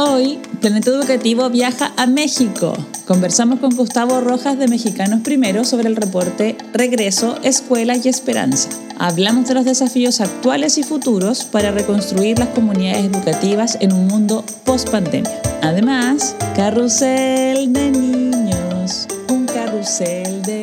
Hoy, Planeta Educativo viaja a México. Conversamos con Gustavo Rojas de Mexicanos Primero sobre el reporte Regreso, Escuela y Esperanza. Hablamos de los desafíos actuales y futuros para reconstruir las comunidades educativas en un mundo post-pandemia. Además, carrusel de niños, un carrusel del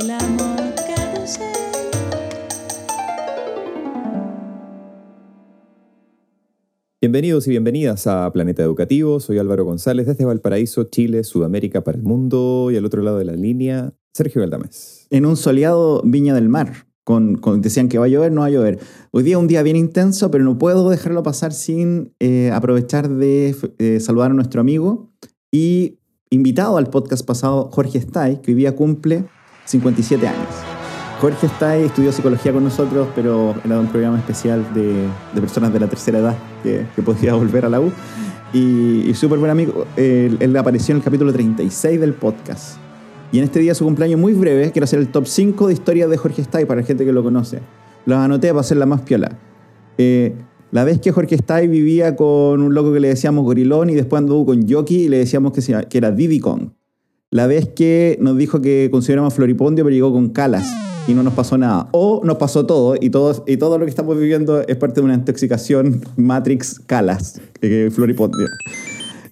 Bienvenidos y bienvenidas a Planeta Educativo. Soy Álvaro González desde Valparaíso, Chile, Sudamérica para el mundo y al otro lado de la línea, Sergio Galdames. En un soleado Viña del Mar. Con, decían que va a llover, no va a llover. Hoy día un día bien intenso, pero no puedo dejarlo pasar sin eh, aprovechar de eh, saludar a nuestro amigo y invitado al podcast pasado, Jorge Stay, que hoy día cumple 57 años. Jorge está estudió psicología con nosotros, pero era un programa especial de, personas de la tercera edad que, podía volver a la U. Y, súper buen amigo. Él, apareció en el capítulo 36 del podcast. Y en este día, su cumpleaños muy breve, quiero hacer el top 5 de historias de Jorge Stay para la gente que lo conoce. Los anoté para hacer la más piola. Eh, la vez que Jorge Stay vivía con un loco que le decíamos Gorilón y después anduvo con Yoki y le decíamos que, que era Diddy Kong. La vez que nos dijo que consideramos Floripondio pero llegó con Calas y no nos pasó nada. O nos pasó todo y todo, y todo lo que estamos viviendo es parte de una intoxicación Matrix Calas, que Floripondio.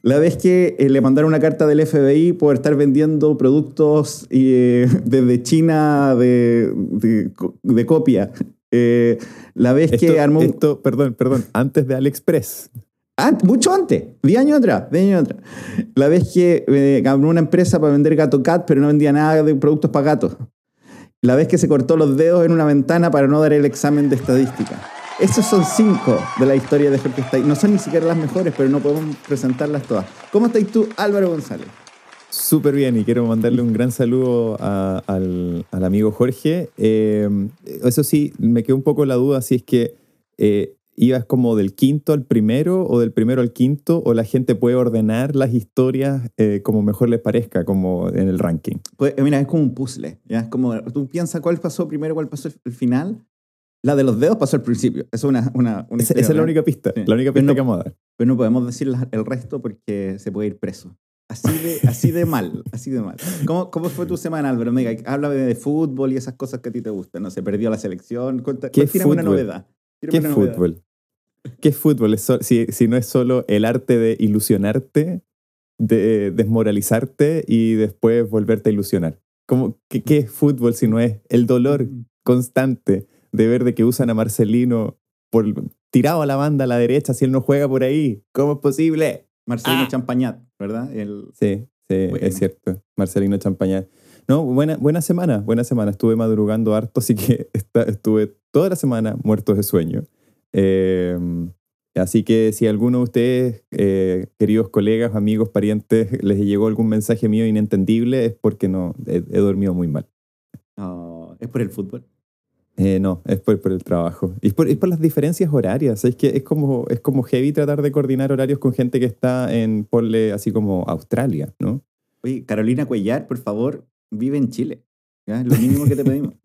La vez que eh, le mandaron una carta del FBI por estar vendiendo productos eh, desde China de, de, copia. Eh, la vez que armó... Esto, perdón, perdón, antes de AliExpress. mucho antes, 10 años atrás, 10 años atrás. La vez que armó una empresa para vender gato cat, pero no vendía nada de productos para gatos la vez que se cortó los dedos en una ventana para no dar el examen de estadística. Esos son cinco de la historia de Jorge Stay. No son ni siquiera las mejores, pero no podemos presentarlas todas. ¿Cómo estás tú, Álvaro González? Súper bien y quiero mandarle un gran saludo al, amigo Jorge. Eh, eso sí, me quedó un poco la duda si es que eh, ibas como del quinto al primero o del primero al quinto o la gente puede ordenar las historias eh, como mejor les parezca, como en el ranking? Pues mira, es como un puzzle, ¿ya? Es como, tú piensas cuál pasó primero, cuál pasó el final. La de los dedos pasó al principio. Es una, una, esa, es la única pista, la única pista que vamos a dar. Pero no podemos decir el resto porque se puede ir preso. Así de, así de mal, así de mal. ¿Cómo, ¿Cómo fue tu semana, Álvaro? háblame de fútbol y esas cosas que a ti te gustan. No se perdió la selección. ¿Qué una novedad. ¿Qué fútbol? ¿Qué es fútbol? si, si, no es solo el arte de ilusionarte, de desmoralizarte y después volverte a ilusionar. ¿Cómo, qué, qué, es fútbol si no es el dolor constante de ver de que usan a Marcelino por, tirado a la banda a la derecha si él no juega por ahí? ¿Cómo es posible? Marcelino ah. Champañat, ¿verdad? Sí, sí, es cierto. Marcelino Champañat. No, buena, buena semana, buena semana. Estuve madrugando harto, así que estuve toda la semana muerto de sueño. Em, así que si alguno de ustedes, eh, queridos colegas, amigos, parientes, les llegó algún mensaje mío inentendible, es porque no, he, dormido muy mal. ¿Es por el fútbol? Eh, no, es por, por, el trabajo. Y es por, es por, las diferencias horarias. Es que es como, es como heavy tratar de coordinar horarios con gente que está en, ponle así como Australia, ¿no? Oye, Carolina Cuellar, por favor, vive en Chile. Es lo mínimo que te pedimos.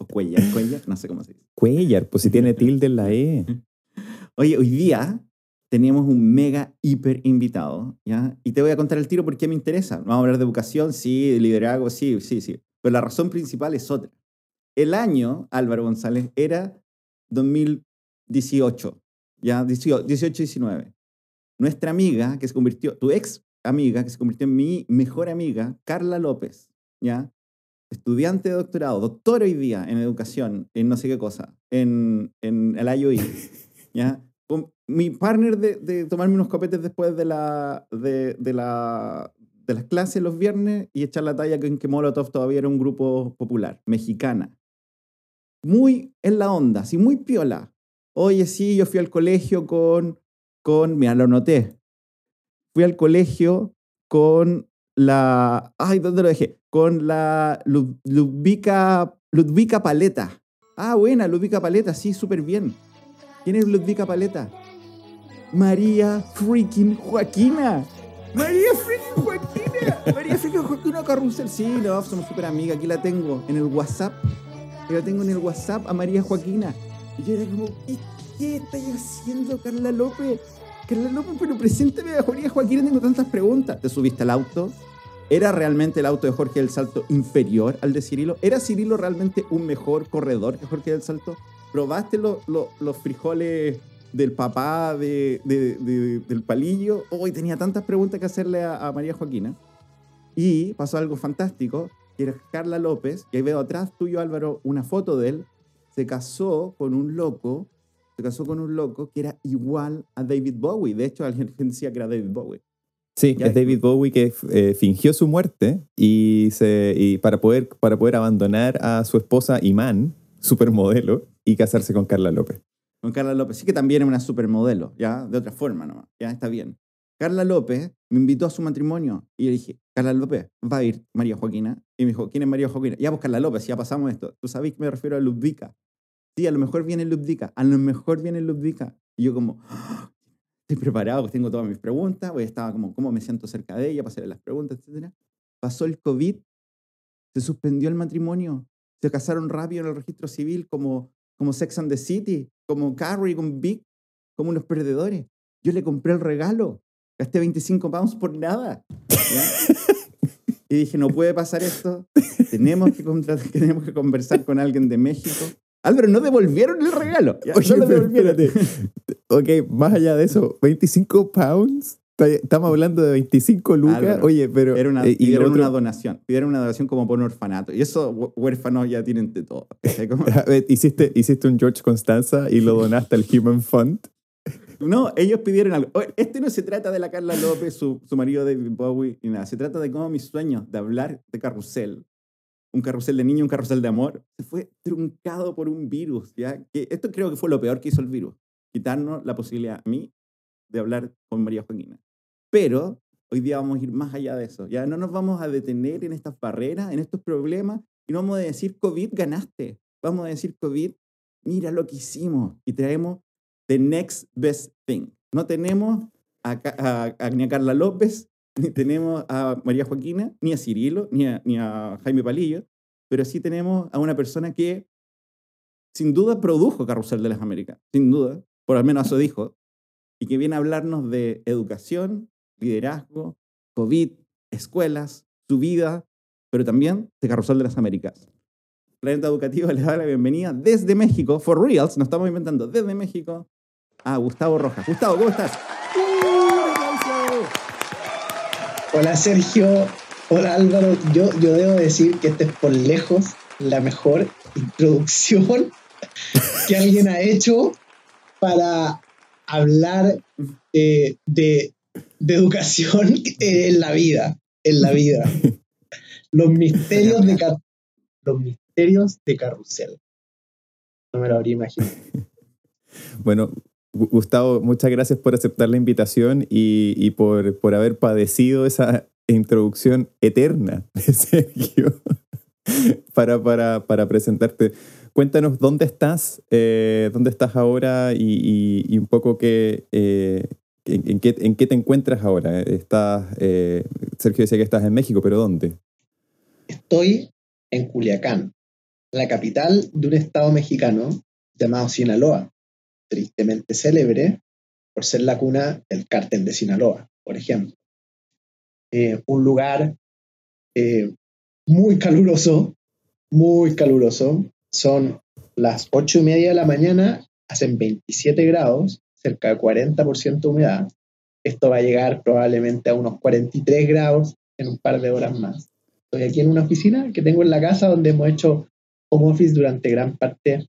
O Cuellar, Cuellar, no sé cómo se dice. Cuellar, pues si tiene tilde en la E. Oye, hoy día teníamos un mega hiper invitado, ¿ya? Y te voy a contar el tiro porque me interesa. Vamos a hablar de educación, sí, de liderazgo, sí, sí, sí. Pero la razón principal es otra. El año, Álvaro González, era 2018, ¿ya? 18-19. Nuestra amiga, que se convirtió, tu ex amiga, que se convirtió en mi mejor amiga, Carla López, ¿ya? estudiante de doctorado, doctor hoy día en educación, en no sé qué cosa, en, en el IOI, ¿ya? Mi partner de, de, tomarme unos copetes después de, la, de, de, la, de las clases los viernes y echar la talla en que Molotov todavía era un grupo popular, mexicana. Muy en la onda, así muy piola. Oye, sí, yo fui al colegio con, con, mira, lo noté. Fui al colegio con la, ay, ¿dónde lo dejé? Con la Ludvika, Ludvika Paleta. Ah, buena, Ludvika Paleta, sí, súper bien. ¿Quién es Ludvika Paleta? María freaking Joaquina. María freaking Joaquina. María freaking Joaquina Carrusel. Sí, no, somos súper amigas. Aquí la tengo en el WhatsApp. Aquí la tengo en el WhatsApp a María Joaquina. Y yo era como, ¿qué, qué estáis haciendo, Carla López? Pero preséntame a Jorge Joaquín, tengo tantas preguntas. ¿Te subiste al auto? ¿Era realmente el auto de Jorge del Salto inferior al de Cirilo? ¿Era Cirilo realmente un mejor corredor que Jorge del Salto? ¿Probaste los frijoles del papá de, del palillo? Hoy tenía tantas preguntas que hacerle a, María Joaquina. Y pasó algo fantástico, que era Carla López, y ahí veo atrás tuyo Álvaro una foto de él, se casó con un loco, se casó con un loco que era igual a David Bowie. De hecho, alguien decía que era David Bowie. Sí, es David Bowie que eh, fingió su muerte y, se, y para, poder, para poder abandonar a su esposa Iman, supermodelo, y casarse con Carla López. Con Carla López. Sí que también es una supermodelo, ya, de otra forma nomás, ya está bien. Carla López me invitó a su matrimonio y le dije, Carla López, va a ir María Joaquina. Y me dijo, ¿quién es María Joaquina? Ya, pues Carla López, ya pasamos esto. ¿Tú sabes que me refiero a Ludvika? Sí, a lo mejor viene Ludvika, a lo mejor viene Ludvika. Y yo como, estoy preparado, tengo todas mis preguntas, pues estaba como, ¿cómo me siento cerca de ella hacerle las preguntas, etcétera. Pasó el COVID, se suspendió el matrimonio, se casaron rápido en el registro civil como, como Sex and the City, como Carrie con Big, como unos perdedores. Yo le compré el regalo, gasté 25 pounds por nada. y dije, no puede pasar esto, tenemos que, tenemos que conversar con alguien de México Álvaro, no devolvieron el regalo. Oye, no devolvieron. ok, más allá de eso, 25 pounds. Estamos hablando de 25 lucas. Oye, pero. Era una, eh, pidieron una donación. Pidieron una donación como por un orfanato. Y esos huérfanos ya tienen de todo. ¿Hiciste, hiciste un George Constanza y lo donaste al Human Fund. No, ellos pidieron algo. Este no se trata de la Carla López, su, su marido David Bowie, ni nada. Se trata de cómo mis sueños de hablar de carrusel un carrusel de niño, un carrusel de amor, se fue truncado por un virus. ¿ya? Que esto creo que fue lo peor que hizo el virus, quitarnos la posibilidad a mí de hablar con María Joaquina. Pero hoy día vamos a ir más allá de eso. Ya no nos vamos a detener en estas barreras, en estos problemas, y no vamos a decir, COVID, ganaste. Vamos a decir, COVID, mira lo que hicimos. Y traemos the next best thing. No tenemos a, a, a Carla López tenemos a María Joaquina, ni a Cirilo, ni a, ni Jaime Palillo, pero sí tenemos a una persona que sin duda produjo Carrusel de las Américas, sin duda, por al menos eso dijo, y que viene a hablarnos de educación, liderazgo, COVID, escuelas, su vida, pero también de Carrusel de las Américas. Planeta Educativo les da la bienvenida desde México, for reals, nos estamos inventando desde México, a Gustavo Rojas. Gustavo, ¿cómo estás? Hola Sergio, hola Álvaro. Yo, yo debo decir que esta es por lejos la mejor introducción que alguien ha hecho para hablar eh, de, educación en la vida, en la vida. Los misterios de, los misterios de carrusel. No me lo habría imaginado. Bueno, Gustavo, muchas gracias por aceptar la invitación y, por, por, haber padecido esa introducción eterna de Sergio para, para, para presentarte. Cuéntanos dónde estás, eh, dónde estás ahora y, un poco qué, eh, en, qué, en, qué, te encuentras ahora. Estás, eh, Sergio decía que estás en México, pero ¿dónde? Estoy en Culiacán, la capital de un estado mexicano llamado Sinaloa tristemente célebre por ser la cuna del cártel de Sinaloa, por ejemplo. Eh, un lugar eh, muy caluroso, muy caluroso. Son las ocho y media de la mañana, hacen 27 grados, cerca de 40% de humedad. Esto va a llegar probablemente a unos 43 grados en un par de horas más. Estoy aquí en una oficina que tengo en la casa donde hemos hecho home office durante gran parte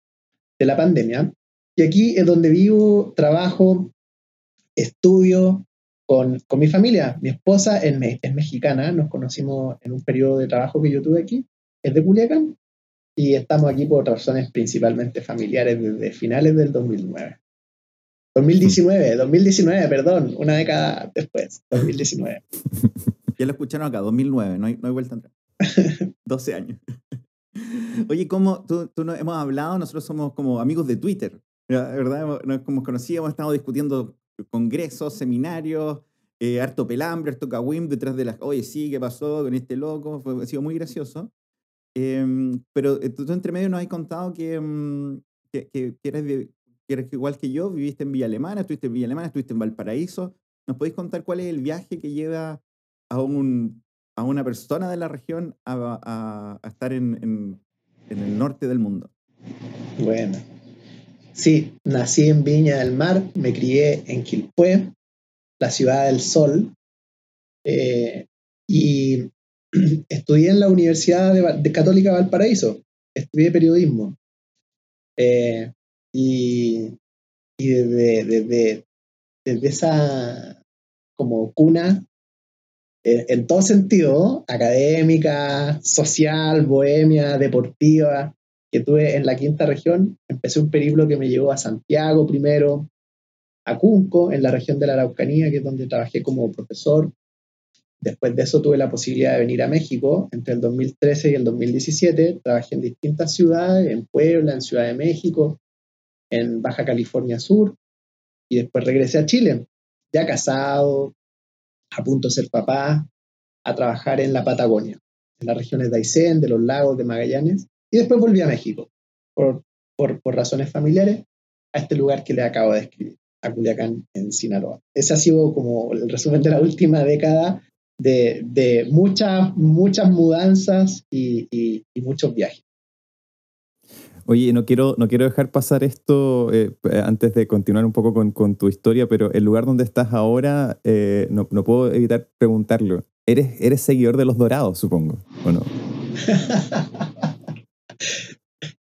de la pandemia. Y aquí es donde vivo, trabajo, estudio con, mi familia. Mi esposa es, es, mexicana, nos conocimos en un periodo de trabajo que yo tuve aquí, es de Culiacán, y estamos aquí por razones principalmente familiares desde finales del 2009. 2019, 2019, perdón, una década después, 2019. Ya lo escucharon acá, 2009, no hay, no hay vuelta atrás. 12 años. Oye, ¿cómo tú, tú no, hemos hablado? Nosotros somos como amigos de Twitter. ¿Verdad? Como conocíamos, estamos discutiendo congresos, seminarios, eh, harto pelambre, harto cagüim detrás de las, oye, sí, ¿qué pasó con este loco? Fue, ha sido muy gracioso. Em, pero eh, tú, entre medio nos has contado que, mm, que, que, eres que eres igual que yo, viviste en Villa Alemana, estuviste en Villa Alemana, estuviste en Valparaíso. ¿Nos podéis contar cuál es el viaje que lleva a, un, a una persona de la región a, a, estar en, en, en, el norte del mundo? Bueno, sí, nací en Viña del Mar, me crié en Quilpué, la ciudad del sol, eh, y estudié en la Universidad de, Católica Valparaíso, estudié periodismo. Eh, y, y desde, desde, desde, esa como cuna, eh, en todo sentido, académica, social, bohemia, deportiva, que tuve en la quinta región, empecé un periplo que me llevó a Santiago primero, a Cunco, en la región de la Araucanía, que es donde trabajé como profesor, Después de eso tuve la posibilidad de venir a México entre el 2013 y el 2017. Trabajé en distintas ciudades, en Puebla, en Ciudad de México, en Baja California Sur. Y después regresé a Chile, ya casado, a punto de ser papá, a trabajar en la Patagonia, en las regiones de Aysén, de los lagos de Magallanes. Y después volví a México, por, por, por razones familiares, a este lugar que le acabo de describir, a Culiacán, en Sinaloa. Ese ha sido como el resumen de la última década de, muchas, muchas mudanzas y, muchos viajes. Oye, no quiero, no quiero dejar pasar esto eh, antes de continuar un poco con, tu historia, pero el lugar donde estás ahora, eh, no, puedo evitar preguntarlo. ¿Eres, ¿Eres seguidor de los dorados, supongo, o no?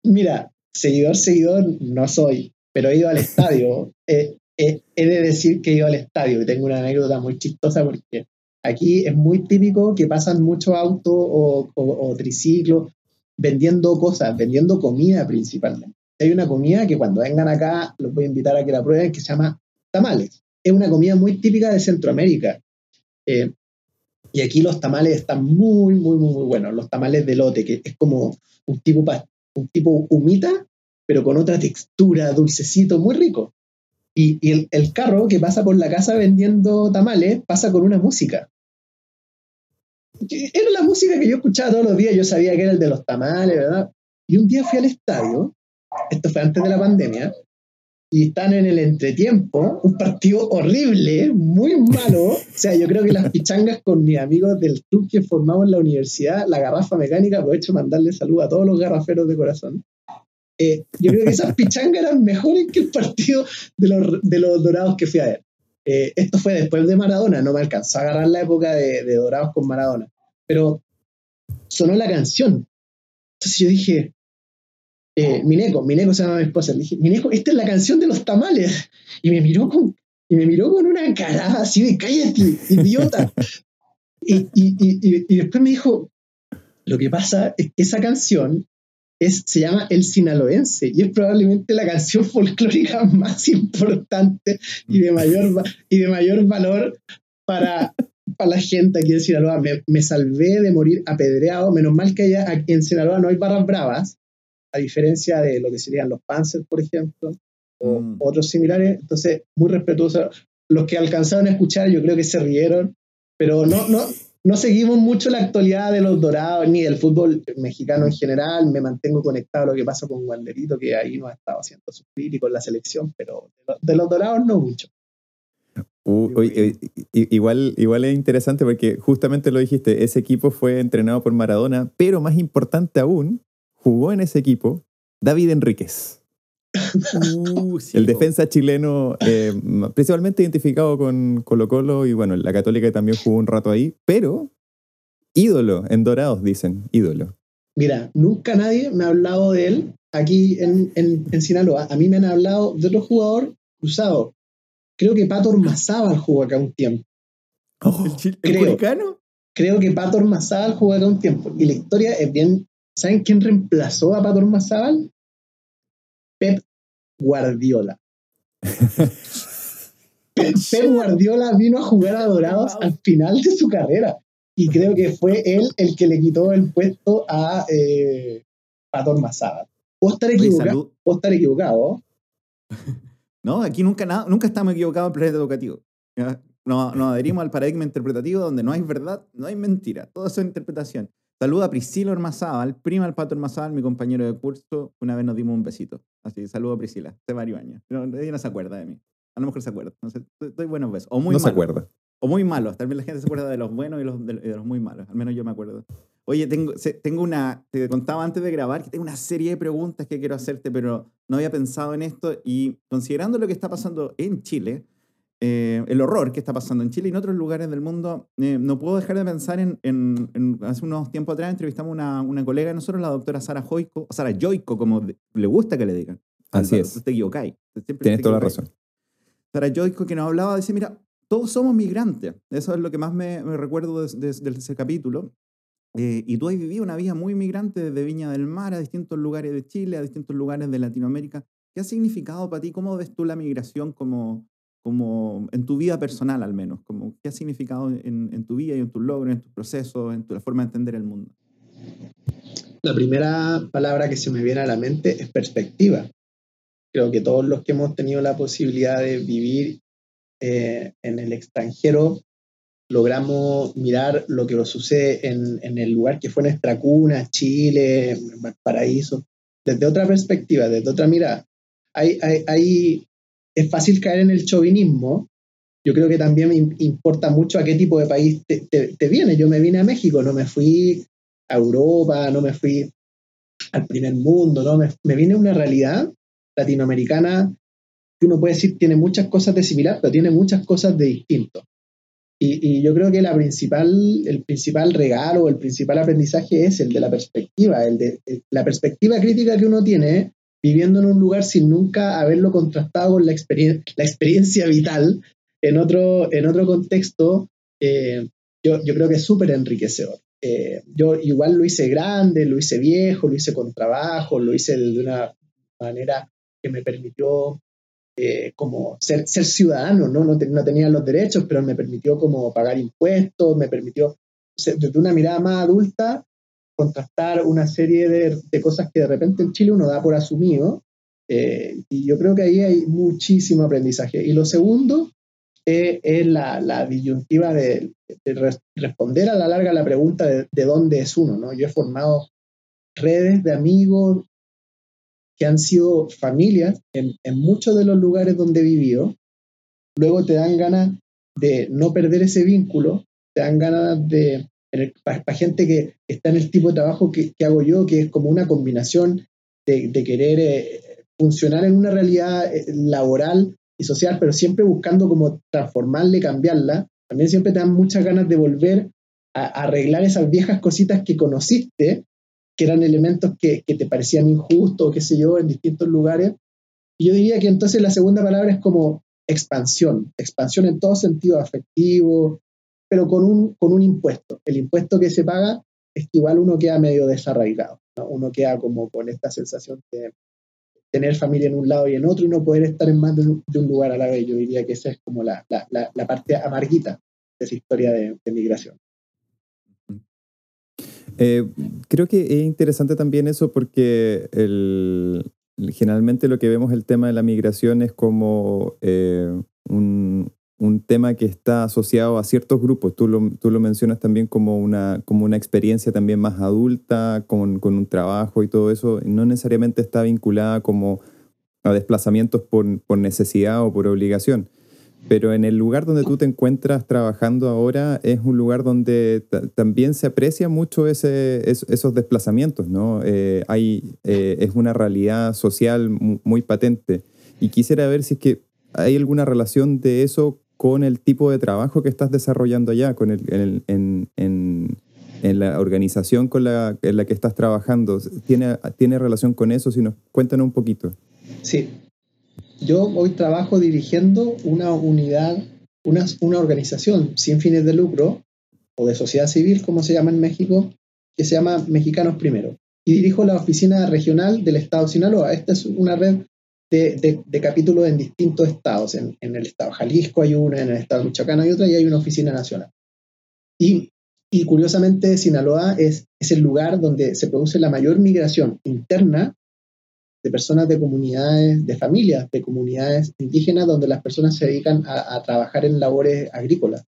Mira, seguidor, seguidor no soy, pero he ido al estadio. he de decir que he ido al estadio y tengo una anécdota muy chistosa porque Aquí es muy típico que pasan muchos autos o, triciclos vendiendo cosas, vendiendo comida principalmente. Hay una comida que cuando vengan acá los voy a invitar a que la prueben que se llama tamales. Es una comida muy típica de Centroamérica. Eh, y aquí los tamales están muy, muy, muy, buenos. Los tamales de lote, que es como un tipo, un tipo humita, pero con otra textura, dulcecito, muy rico. Y, el, el, carro que pasa por la casa vendiendo tamales pasa con una música era la música que yo escuchaba todos los días, yo sabía que era el de los tamales, ¿verdad? Y un día fui al estadio, esto fue antes de la pandemia, y están en el entretiempo, un partido horrible, muy malo. O sea, yo creo que las pichangas con mis amigos del club que formamos en la universidad, la garrafa mecánica, aprovecho mandarle salud a todos los garraferos de corazón. Eh, yo creo que esas pichangas eran mejores que el partido de los, de los dorados que fui a ver. Eh, esto fue después de Maradona, no me alcanzó a agarrar la época de, Dorados con Maradona, pero sonó la canción. Entonces yo dije, eh, Mineco, Mineco se llama mi esposa, le dije, Mineco, esta es la canción de los tamales. Y me miró con, y me miró con una cara así de cállate, idiota. y, y después me dijo, lo que pasa es que esa canción se llama El Sinaloense y es probablemente la canción folclórica más importante y de mayor, y de mayor valor para, para la gente aquí en Sinaloa. Me, salvé de morir apedreado, menos mal que allá en Sinaloa no hay barras bravas, a diferencia de lo que serían los Panzers, por ejemplo, o mm. otros similares. Entonces, muy respetuoso. Los que alcanzaron a escuchar, yo creo que se rieron, pero no, no, no seguimos mucho la actualidad de los dorados ni del fútbol mexicano en general. Me mantengo conectado a lo que pasa con Wanderito, que ahí no ha estado haciendo sus críticos en la selección, pero de, los dorados no mucho. Uh, eh, igual, igual es interesante porque justamente lo dijiste, ese equipo fue entrenado por Maradona, pero más importante aún, jugó en ese equipo David Enríquez. Uh, el defensa chileno, eh, principalmente identificado con Colo Colo y bueno, la Católica también jugó un rato ahí, pero ídolo, en Dorados dicen, ídolo. Mira, nunca nadie me ha hablado de él aquí en, en, Sinaloa. A mí me han hablado de otro jugador cruzado. Creo que Pato Ormazábal jugó acá un tiempo. Oh, ¿El, creo, creo que Pato Ormazábal jugó acá un tiempo. Y la historia es bien. ¿Saben quién reemplazó a Pato Ormazábal? Pep Guardiola. Pep Guardiola vino a jugar a Dorados al final de su carrera y creo que fue él el que le quitó el puesto a eh, Pator Masada. Puedo estar equivocado. Puedo estar equivocado. No, aquí nunca, nada, nunca estamos equivocados en el planeta educativo. Nos, adherimos al paradigma interpretativo donde no hay verdad, no hay mentira, todo es interpretación. Saluda a Priscila Ormazábal, prima del Pato Ormazábal, mi compañero de curso. Una vez nos dimos un besito. Así, saludo a Priscila, hace varios años. No, ella no se acuerda de mí. A lo mejor se acuerda. No sé, doy buenos besos. O muy no se acuerda. O muy malos. Tal vez la gente se acuerda de los buenos y los, de, de los muy malos. Al menos yo me acuerdo. Oye, tengo, tengo una, te contaba antes de grabar que tengo una serie de preguntas que quiero hacerte, pero no había pensado en esto y considerando lo que está pasando en Chile, eh, el horror que está pasando en Chile y en otros lugares del mundo, eh, no puedo dejar de pensar en, en- en- hace unos tiempos atrás entrevistamos a una, una colega de nosotros, la doctora Sara Joico, Sara Joico, como de- le gusta que le digan. Así No, es. Te equivocáis. Tienes toda la razón. Sara Joico que nos hablaba, dice, mira, todos somos migrantes. Eso es lo que más me, me recuerdo de, de- de ese capítulo. Eh, y tú has vivido una vida muy migrante desde Viña del Mar a distintos lugares de Chile, a distintos lugares de Latinoamérica. ¿Qué ha significado para ti? ¿Cómo ves tú la migración como, como en tu vida personal al menos? Como, ¿Qué ha significado en, en tu vida y en tus logros, en tus procesos, en tu, la forma de entender el mundo? La primera palabra que se me viene a la mente es perspectiva. Creo que todos los que hemos tenido la posibilidad de vivir eh, en el extranjero logramos mirar lo que sucede en, en el lugar que fue nuestra cuna, Chile, Valparaíso, desde otra perspectiva, desde otra mirada. Hay, hay, hay- es fácil caer en el chauvinismo. Yo creo que también me im- importa mucho a qué tipo de país te, te, te viene. Yo me vine a México, no me fui a Europa, no me fui al primer mundo, ¿no? Me, me vine a una realidad latinoamericana que uno puede decir tiene muchas cosas de similar, pero tiene muchas cosas de distinto. Y, y yo creo que la principal, el principal regalo, el principal aprendizaje es el de la perspectiva, el de el- la perspectiva crítica que uno tiene viviendo en un lugar sin nunca haberlo contrastado con la, experien- la experiencia vital en otro, en otro contexto, eh, yo, yo creo que es súper enriquecedor. Eh, yo igual lo hice grande, lo hice viejo, lo hice con trabajo, lo hice de una manera que me permitió eh, como ser, ser ciudadano, ¿no? No, no tenía los derechos, pero me permitió como pagar impuestos, me permitió, desde una mirada más adulta, contrastar una serie de, de cosas que de repente en Chile uno da por asumido. eh, y yo creo que ahí hay muchísimo aprendizaje. Y lo segundo eh, es la, la disyuntiva de, de res- responder a la larga la pregunta de, de dónde es uno, ¿no? Yo he formado redes de amigos que han sido familias en, en muchos de los lugares donde he vivido. Luego te dan ganas de no perder ese vínculo, te dan ganas de, para gente que está en el tipo de trabajo que, hago yo, que es como una combinación de, querer eh, funcionar en una realidad eh, laboral y social, pero siempre buscando como transformarla y cambiarla, también siempre te dan muchas ganas de volver a, arreglar esas viejas cositas que conociste, que eran elementos que, que te parecían injustos, qué sé yo, en distintos lugares. Y yo diría que entonces la segunda palabra es como expansión, expansión en todo sentido afectivo, pero con un, con un impuesto. El impuesto que se paga es que igual uno queda medio desarraigado, ¿no? uno queda como con esta sensación de tener familia en un lado y en otro y no poder estar en más de un, lugar a la vez. Yo diría que esa es como la, la, la, parte amarguita de esa historia de, de migración. Eh, creo que es interesante también eso porque el, generalmente lo que vemos el tema de la migración es como eh, un, un, tema que está asociado a ciertos grupos. Tú lo, tú lo mencionas también como una, como una experiencia también más adulta, con, con un trabajo y todo eso. No necesariamente está vinculada como a desplazamientos por, por necesidad o por obligación. Pero en el lugar donde tú te encuentras trabajando ahora es un lugar donde también se aprecia mucho ese, es, esos desplazamientos, ¿no? Eh, hay, eh, es una realidad social muy, muy, patente. Y quisiera ver si es que hay alguna relación de eso con el tipo de trabajo que estás desarrollando allá, con el, en, la organización con la, en la que estás trabajando. ¿Tiene, ¿Tiene relación con eso? Si nos cuéntanos un poquito. Sí, yo hoy trabajo dirigiendo una unidad, una, una, organización sin fines de lucro o de sociedad civil, como se llama en México, que se llama Mexicanos Primero. Y dirijo la oficina regional del Estado de Sinaloa. Esta es una red de, capítulos en distintos estados. En, el Estado Jalisco hay una, en el Estado Michoacán hay otra y hay una oficina nacional. Y, curiosamente, Sinaloa es, es el lugar donde se produce la mayor migración interna de personas de comunidades, de familias, de comunidades indígenas, donde las personas se dedican a, trabajar en labores agrícolas.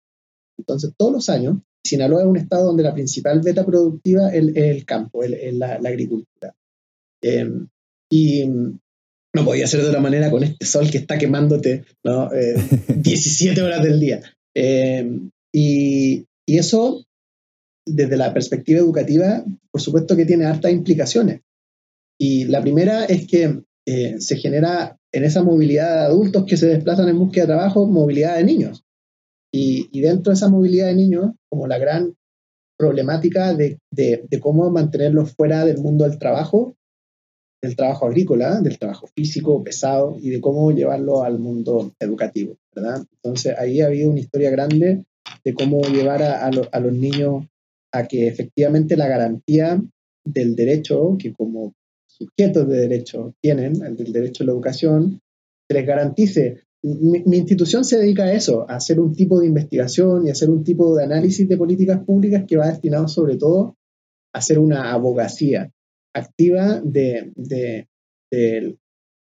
Entonces, todos los años, Sinaloa es un estado donde la principal beta productiva es el, campo, el, el, la, la, agricultura. Eh, y, no podía ser de otra manera con este sol que está quemándote ¿no? 17 horas del día. y, y eso, desde la perspectiva educativa, por supuesto que tiene hartas implicaciones. Y la primera es que eh, se genera en esa movilidad de adultos que se desplazan en búsqueda de trabajo, movilidad de niños. Y, y dentro de esa movilidad de niños, como la gran problemática de, de, de, cómo mantenerlos fuera del mundo del trabajo, del trabajo agrícola, del trabajo físico, pesado, y de cómo llevarlo al mundo educativo, ¿verdad? Entonces ahí ha habido una historia grande de cómo llevar a, los niños a que efectivamente la garantía del derecho, que como sujetos de derecho tienen, el del derecho a la educación, se les garantice. Mi, institución se dedica a eso, a hacer un tipo de investigación y hacer un tipo de análisis de políticas públicas que va destinado sobre todo a hacer una abogacía activa de, de, de,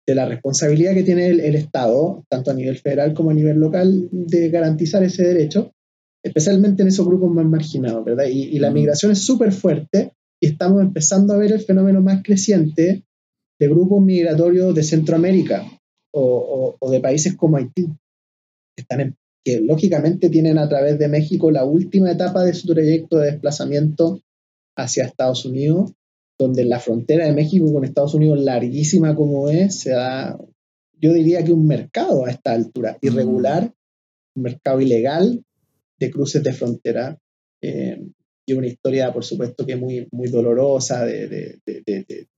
de la responsabilidad que tiene el, el, Estado, tanto a nivel federal como a nivel local, de garantizar ese derecho, especialmente en esos grupos más marginados, ¿verdad? Y, y la migración es súper fuerte y estamos empezando a ver el fenómeno más creciente de grupos migratorios de Centroamérica o, o, o de países como Haití, que, están en, que lógicamente tienen a través de México la última etapa de su trayecto de desplazamiento hacia Estados Unidos, donde la frontera de México con Estados Unidos, larguísima como es, se da, yo diría que un mercado a esta altura, irregular, un mercado ilegal de cruces de frontera. Eh, y una historia, por supuesto, que es muy, muy dolorosa. De, de, de,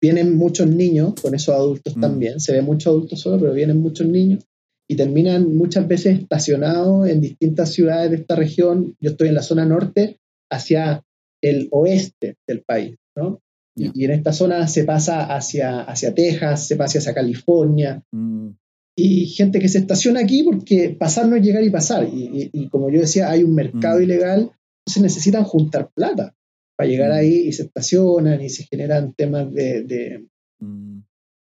vienen muchos niños, con esos adultos mm. también, se ve muchos adultos solo, pero vienen muchos niños y terminan muchas veces estacionados en distintas ciudades de esta región. Yo estoy en la zona norte, hacia el oeste del país, ¿no? Yeah. Y, y, en esta zona se pasa hacia, hacia Texas, se pasa hacia California. Mm. Y gente que se estaciona aquí porque pasar no es llegar y pasar. Y, y, y como yo decía, hay un mercado mm. ilegal entonces necesitan juntar plata para llegar mm. ahí y se estacionan y se generan temas de, de mm.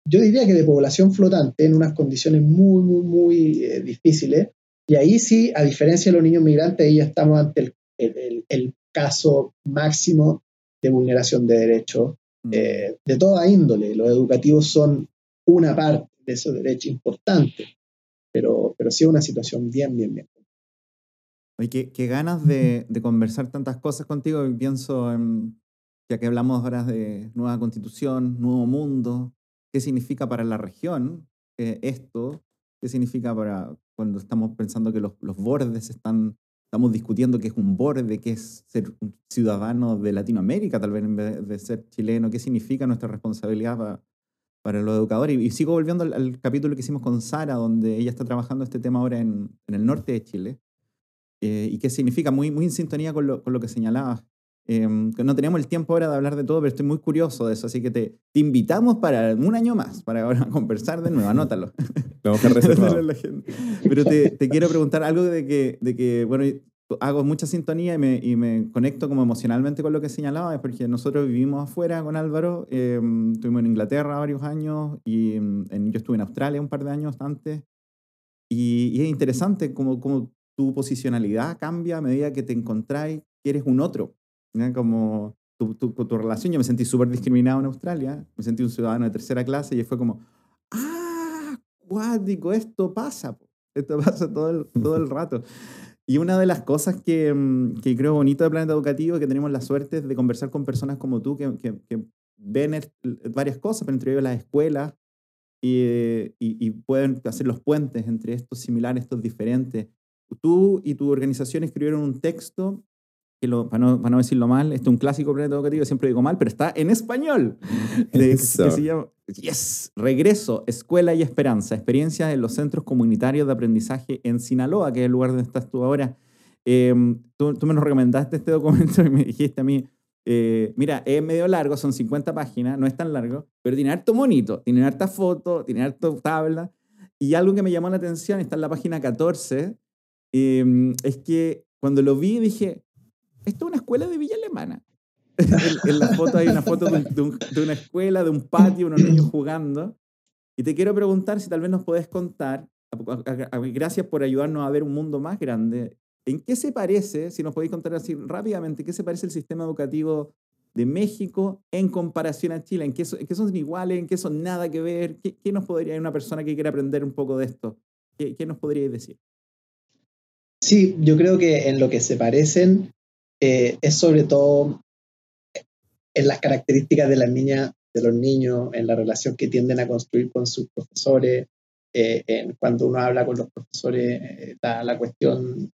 yo diría que de población flotante en unas condiciones muy, muy, muy eh, difíciles. Y ahí sí, a diferencia de los niños migrantes, ahí ya estamos ante el, el, el caso máximo de vulneración de derechos mm. eh, de toda índole. Los educativos son una parte de esos derechos importantes, pero, pero sí es una situación bien, bien, bien Oye, qué, qué ganas de, de, conversar tantas cosas contigo. Y pienso, en, ya que hablamos ahora de nueva constitución, nuevo mundo, ¿qué significa para la región eh, esto? ¿Qué significa para cuando estamos pensando que los, los bordes están, estamos discutiendo qué es un borde, qué es ser un ciudadano de Latinoamérica, tal vez en vez de ser chileno? ¿Qué significa nuestra responsabilidad para, para los educadores? Y, y sigo volviendo al, al, capítulo que hicimos con Sara, donde ella está trabajando este tema ahora en, en el norte de Chile eh, y qué significa, muy, muy en sintonía con lo, con lo que señalabas. Eh, no tenemos el tiempo ahora de hablar de todo, pero estoy muy curioso de eso, así que te, te invitamos para un año más, para ahora conversar de nuevo, anótalo. Vamos a reservar. pero te, te, quiero preguntar algo de que, de que bueno, hago mucha sintonía y me, y me, conecto como emocionalmente con lo que señalaba, es porque nosotros vivimos afuera con Álvaro, eh, estuvimos en Inglaterra varios años y en, yo estuve en Australia un par de años antes. Y, y es interesante como, como tu posicionalidad cambia a medida que te encontráis que eres un otro. ¿no? Como tu, tu, tu, relación, yo me sentí súper discriminado en Australia, me sentí un ciudadano de tercera clase y fue como, cuático, esto pasa, esto pasa todo el, todo el rato. Y una de las cosas que, mm, que, creo bonito del planeta educativo es que tenemos la suerte de conversar con personas como tú que, que, que ven varias cosas, pero entre ellos las escuelas, y, y, pueden hacer los puentes entre estos similares, estos diferentes, tú y tu organización escribieron un texto, que lo, para, no, para no decirlo mal, este es un clásico planeta educativo, siempre digo mal, pero está en español. De, que se llama yes, Regreso, Escuela y Esperanza, experiencias en los centros comunitarios de aprendizaje en Sinaloa, que es el lugar donde estás tú ahora. Eh, tú, tú, me nos recomendaste este documento y me dijiste a mí, eh, mira, es medio largo, son 50 páginas, no es tan largo, pero tiene harto monito, tiene harta foto, tiene harto tabla. Y algo que me llamó la atención está en la página 14, eh, es que cuando lo vi dije, esto es una escuela de Villa Alemana. en, en, la foto hay una foto de, un, de, un, de, una escuela, de un patio, unos niños jugando. Y te quiero preguntar si tal vez nos podés contar, gracias por ayudarnos a ver un mundo más grande, ¿en qué se parece, si nos podéis contar así rápidamente, qué se parece el sistema educativo de México en comparación a Chile? ¿En qué, son iguales? ¿En qué son nada que ver? ¿Qué, nos podría, una persona que quiera aprender un poco de esto, qué, qué nos podría decir? Sí, yo creo que en lo que se parecen eh, es sobre todo en las características de las niñas, de los niños, en la relación que tienden a construir con sus profesores, eh, en cuando uno habla con los profesores, eh, la, cuestión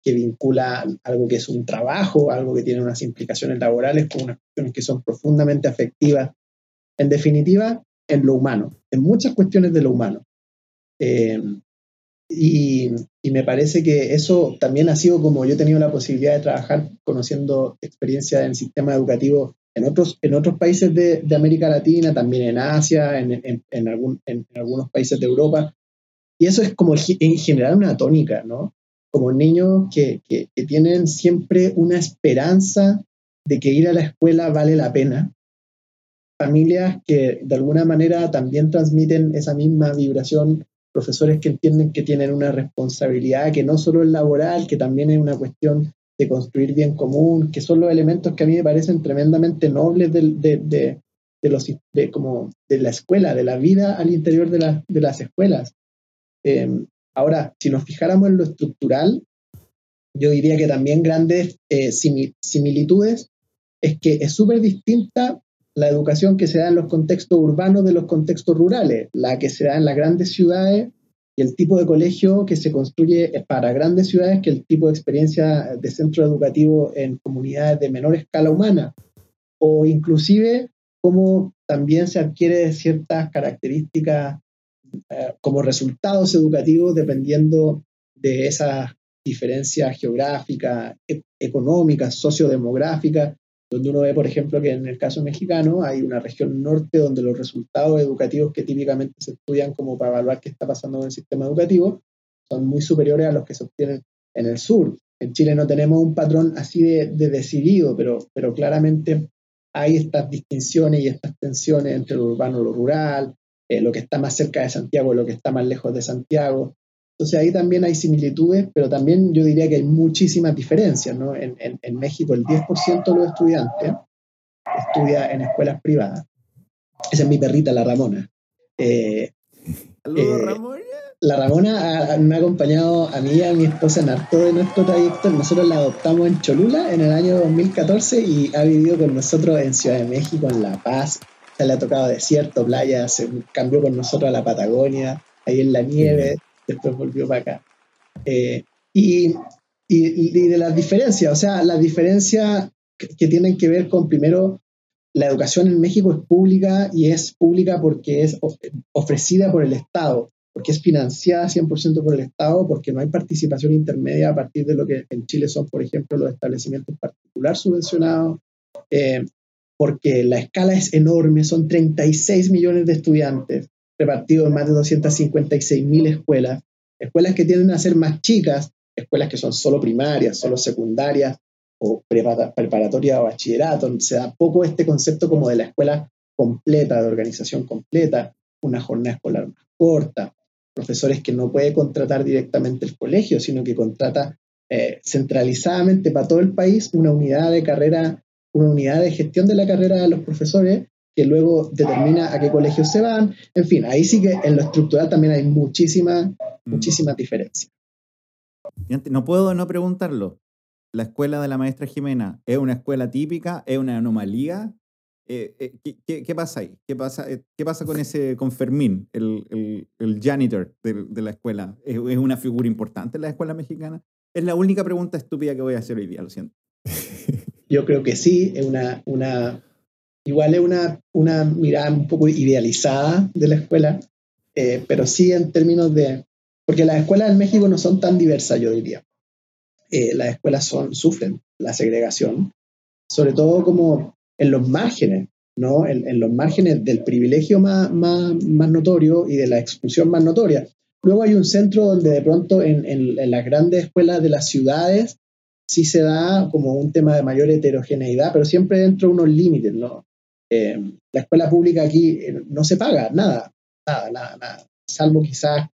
que vincula algo que es un trabajo, algo que tiene unas implicaciones laborales, con unas cuestiones que son profundamente afectivas. En definitiva, en lo humano, en muchas cuestiones de lo humano. Eh, y, me parece que eso también ha sido como yo he tenido la posibilidad de trabajar conociendo experiencia en sistema educativo en otros, en otros países de, América Latina, también en Asia, en, en, en, en, algunos países de Europa. Y eso es como en general una tónica, ¿no? Como niños que, que, que tienen siempre una esperanza de que ir a la escuela vale la pena. Familias que de alguna manera también transmiten esa misma vibración profesores que entienden que tienen una responsabilidad que no solo es laboral, que también es una cuestión de construir bien común, que son los elementos que a mí me parecen tremendamente nobles de, de, de, de, como de la escuela, de la vida al interior de, de las escuelas. Em, ahora, si nos fijáramos en lo estructural, yo diría que también grandes eh, similitudes es que es súper distinta la educación que se da en los contextos urbanos de los contextos rurales, la que se da en las grandes ciudades y el tipo de colegio que se construye para grandes ciudades que el tipo de experiencia de centro educativo en comunidades de menor escala humana, o inclusive cómo también se adquiere ciertas características eh, como resultados educativos dependiendo de esas diferencias geográficas, e-, económicas, sociodemográficas donde uno ve, por ejemplo, que en el caso mexicano hay una región norte donde los resultados educativos que típicamente se estudian como para evaluar qué está pasando en el sistema educativo son muy superiores a los que se obtienen en el sur. En Chile no tenemos un patrón así de, decidido, pero, pero claramente hay estas distinciones y estas tensiones entre lo urbano y lo rural, eh, lo que está más cerca de Santiago y lo que está más lejos de Santiago. Entonces ahí también hay similitudes, pero también yo diría que hay muchísimas diferencias. ¿no? En, en, México el 10% de los estudiantes estudia en escuelas privadas. Esa es mi perrita, la Ramona. Eh, eh, Ramona. La Ramona me ha acompañado a mí y a mi esposa en harto de nuestro trayecto. Nosotros la adoptamos en Cholula en el año 2014 y ha vivido con nosotros en Ciudad de México, en La Paz. Se le ha tocado desierto, playa, se cambió con nosotros a la Patagonia, ahí en la nieve después volvió para acá. Eh, y, y, de las diferencias, o sea, las diferencias que, tienen que ver con, primero, la educación en México es pública y es pública porque es ofrecida por el Estado, porque es financiada 100% por el Estado, porque no hay participación intermedia a partir de lo que en Chile son, por ejemplo, los establecimientos particular subvencionados, eh, porque la escala es enorme, son 36 millones de estudiantes, repartido en más de 256.000 escuelas, escuelas que tienden a ser más chicas, escuelas que son solo primarias, solo secundarias o preparatoria o bachillerato. Se da poco este concepto como de la escuela completa, de organización completa, una jornada escolar más corta, profesores que no puede contratar directamente el colegio, sino que contrata eh, centralizadamente para todo el país una unidad de carrera, una unidad de gestión de la carrera de los profesores que luego determina a qué colegios se van. En fin, ahí sí que en lo estructural también hay muchísimas, mm. muchísimas diferencias. No puedo no preguntarlo. ¿La escuela de la maestra Jimena es una escuela típica? ¿Es una anomalía? Eh, eh, ¿qué, pasa ahí? ¿Qué pasa, eh, qué pasa con ese, con Fermín, el, el, janitor de, de, la escuela? ¿Es, ¿Es, una figura importante en la escuela mexicana? Es la única pregunta estúpida que voy a hacer hoy día, lo siento. Yo creo que sí, es una, una Igual es una, una mirada un poco idealizada de la escuela, eh, pero sí en términos de... Porque las escuelas en México no son tan diversas, yo diría. Eh, las escuelas son, sufren la segregación, sobre todo como en los márgenes, ¿no? En, los márgenes del privilegio más, más, más, notorio y de la exclusión más notoria. Luego hay un centro donde de pronto en, en, las grandes escuelas de las ciudades sí se da como un tema de mayor heterogeneidad, pero siempre dentro de unos límites, ¿no? Eh, la escuela pública aquí eh, no se paga nada, nada, nada, salvo quizás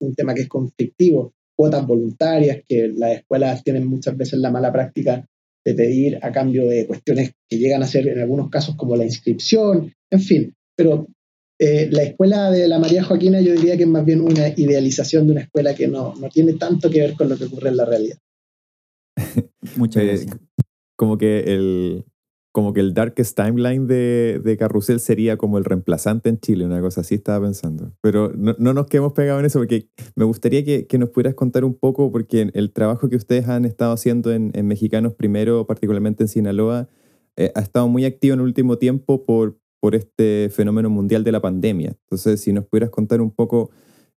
un tema que es conflictivo, cuotas voluntarias, que las escuelas tienen muchas veces la mala práctica de pedir a cambio de cuestiones que llegan a ser en algunos casos como la inscripción, en fin. Pero eh, la escuela de la María Joaquina yo diría que es más bien una idealización de una escuela que no, no tiene tanto que ver con lo que ocurre en la realidad. Muchas eh, gracias. como que el, como que el darkest timeline de, de, Carrusel sería como el reemplazante en Chile, una cosa así estaba pensando. Pero no, no nos quedemos pegados en eso, porque me gustaría que, que, nos pudieras contar un poco, porque el trabajo que ustedes han estado haciendo en, en Mexicanos Primero, particularmente en Sinaloa, eh, ha estado muy activo en el último tiempo por, por este fenómeno mundial de la pandemia. Entonces, si nos pudieras contar un poco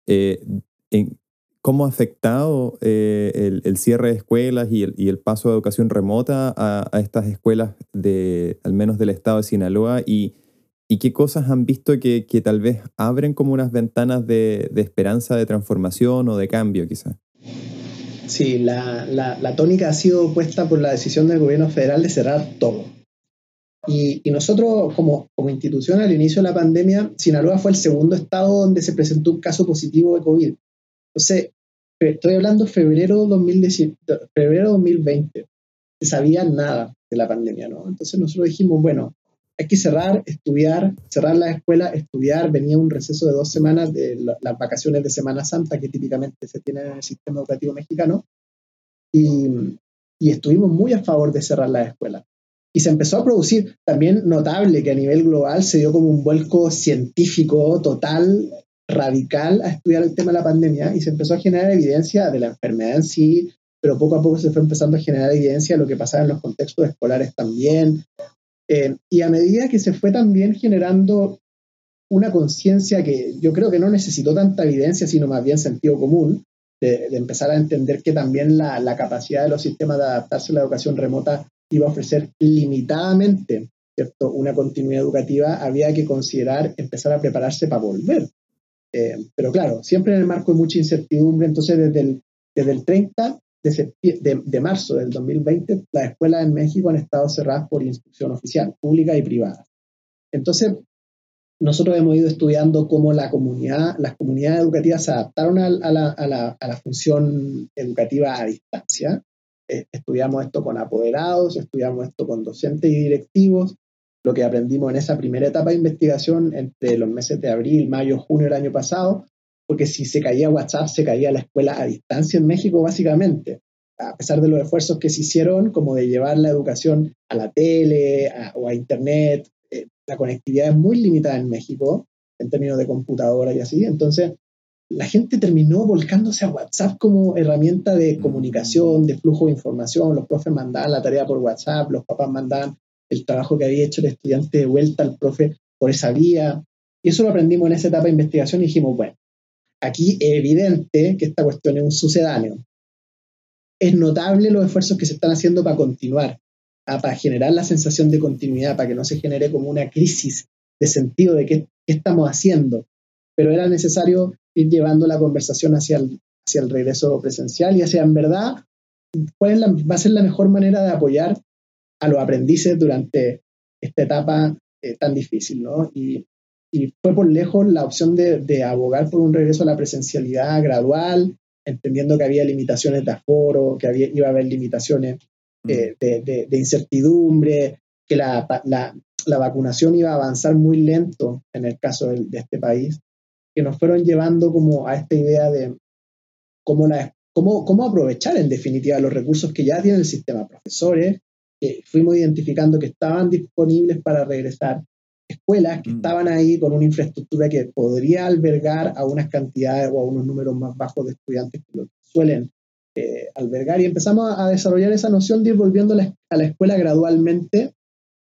eh, en, ¿Cómo ha afectado eh, el, cierre de escuelas y el, paso de educación remota a, estas escuelas, de, al menos del estado de Sinaloa? ¿Y, qué cosas han visto que, tal vez abren como unas ventanas de, esperanza, de transformación o de cambio quizás? Sí, la, tónica ha sido puesta por la decisión del gobierno federal de cerrar todo. Y, nosotros como, como institución al inicio de la pandemia, Sinaloa fue el segundo estado donde se presentó un caso positivo de COVID. Entonces, estoy hablando febrero, 2010, febrero 2020. Se sabía nada de la pandemia, ¿no? Entonces nosotros dijimos, bueno, hay que cerrar, estudiar, cerrar la escuela, estudiar. Venía un receso de dos semanas de las vacaciones de Semana Santa que típicamente se tiene en el sistema educativo mexicano. Y, y estuvimos muy a favor de cerrar la escuela. Y se empezó a producir, también notable que a nivel global se dio como un vuelco científico total radical a estudiar el tema de la pandemia y se empezó a generar evidencia de la enfermedad en sí, pero poco a poco se fue empezando a generar evidencia de lo que pasaba en los contextos escolares también. Eh, y a medida que se fue también generando una conciencia que yo creo que no necesitó tanta evidencia, sino más bien sentido común, de, empezar a entender que también la, la, capacidad de los sistemas de adaptarse a la educación remota iba a ofrecer limitadamente ¿cierto? una continuidad educativa, había que considerar empezar a prepararse para volver. Eh, pero claro, siempre en el marco de mucha incertidumbre, entonces desde el, desde el 30 de, de, marzo del 2020, las escuelas en México han estado cerradas por instrucción oficial, pública y privada. Entonces, nosotros hemos ido estudiando cómo la comunidad, las comunidades educativas se adaptaron a, la, a, la, a la, función educativa a distancia. Eh, estudiamos esto con apoderados, estudiamos esto con docentes y directivos, lo que aprendimos en esa primera etapa de investigación entre los meses de abril, mayo, junio del año pasado, porque si se caía WhatsApp, se caía la escuela a distancia en México, básicamente. A pesar de los esfuerzos que se hicieron, como de llevar la educación a la tele o a Internet, eh, la conectividad es muy limitada en México, en términos de computadora y así. Entonces, la gente terminó volcándose a WhatsApp como herramienta de comunicación, de flujo de información. Los profes mandaban la tarea por WhatsApp, los papás mandaban el trabajo que había hecho el estudiante de vuelta al profe por esa vía. Y eso lo aprendimos en esa etapa de investigación y dijimos, bueno, aquí es evidente que esta cuestión es un sucedáneo. Es notable los esfuerzos que se están haciendo para continuar, para generar la sensación de continuidad, para que no se genere como una crisis de sentido de qué, estamos haciendo. Pero era necesario ir llevando la conversación hacia el, hacia el regreso presencial y hacia, en verdad, cuál va a ser la mejor manera de apoyar a los aprendices durante esta etapa eh, tan difícil, ¿no? Y, y, fue por lejos la opción de, de, abogar por un regreso a la presencialidad gradual, entendiendo que había limitaciones de aforo, que había, iba a haber limitaciones mm. eh, de, de, incertidumbre, que la, la, la, vacunación iba a avanzar muy lento en el caso de, este país, que nos fueron llevando como a esta idea de cómo, la, cómo, cómo aprovechar en definitiva los recursos que ya tiene el sistema, profesores, fuimos identificando que estaban disponibles para regresar, escuelas que mm. estaban ahí con una infraestructura que podría albergar a unas cantidades o a unos números más bajos de estudiantes que lo suelen eh, albergar. Y empezamos a, desarrollar esa noción de ir volviendo a la, escuela gradualmente.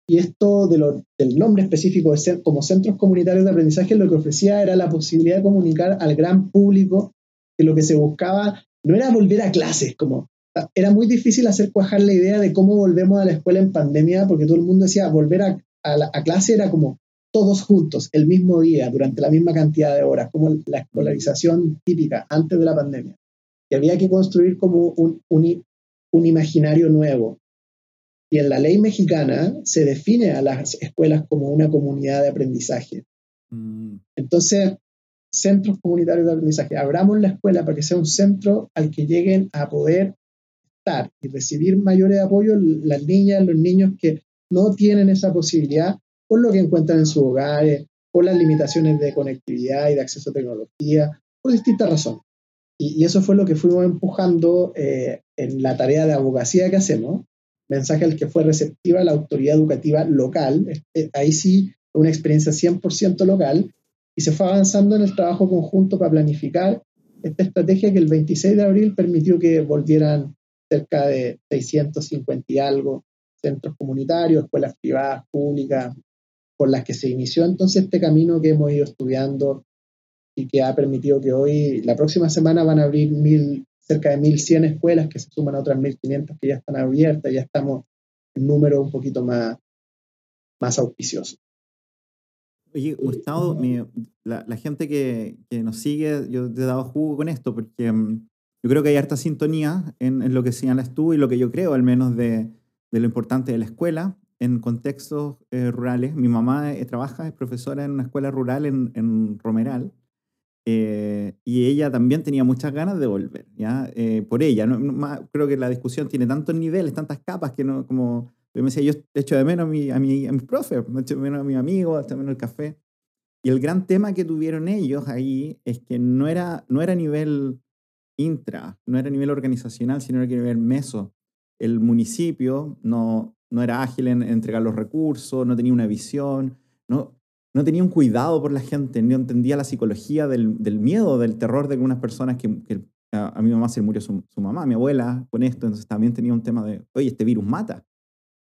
Y esto de lo, del nombre específico de ser, como centros comunitarios de aprendizaje lo que ofrecía era la posibilidad de comunicar al gran público que lo que se buscaba no era volver a clases, como era muy difícil hacer cuajar la idea de cómo volvemos a la escuela en pandemia, porque todo el mundo decía volver a, a, clase era como todos juntos, el mismo día, durante la misma cantidad de horas, como la escolarización típica antes de la pandemia. Y había que construir como un, un, un imaginario nuevo. Y en la ley mexicana se define a las escuelas como una comunidad de aprendizaje. Mm. Entonces, centros comunitarios de aprendizaje. Abramos la escuela para que sea un centro al que lleguen a poder y recibir mayores apoyos las niñas, los niños que no tienen esa posibilidad por lo que encuentran en sus hogares, por las limitaciones de conectividad y de acceso a tecnología, por distintas razones. Y, eso fue lo que fuimos empujando eh, en la tarea de abogacía que hacemos. Mensaje al que fue receptiva la autoridad educativa local. Eh, ahí sí, una experiencia 100% local. Y se fue avanzando en el trabajo conjunto para planificar esta estrategia que el 26 de abril permitió que volvieran cerca de 650 y algo centros comunitarios, escuelas privadas, públicas, por las que se inició entonces este camino que hemos ido estudiando y que ha permitido que hoy, la próxima semana van a abrir mil, cerca de 1.100 escuelas que se suman a otras 1.500 que ya están abiertas, ya estamos en número un poquito más, más auspicioso. Oye, Gustavo, la, gente que, nos sigue, yo te he dado jugo con esto porque mm, yo creo que hay harta sintonía en, lo que señalas tú y lo que yo creo al menos de, lo importante de la escuela en contextos eh, rurales. Mi mamá eh, trabaja, es profesora en una escuela rural en, en Romeral eh, y ella también tenía muchas ganas de volver, ¿ya? Eh, por ella. No, creo que la discusión tiene tantos niveles, tantas capas que no, como, yo me decía, yo echo de menos a mi, a mi, a mis profes, echo de menos a mis amigos, echo de menos el café. Y el gran tema que tuvieron ellos ahí es que no era, no era a nivel intra, no era a nivel organizacional, sino era a nivel meso. El municipio no, no era ágil en entregar los recursos, no tenía una visión, no, no tenía un cuidado por la gente, no entendía la psicología del, del miedo, del terror de algunas personas que, a, mi mamá se murió su, su, mamá, mi abuela con esto, entonces también tenía un tema de, oye, este virus mata.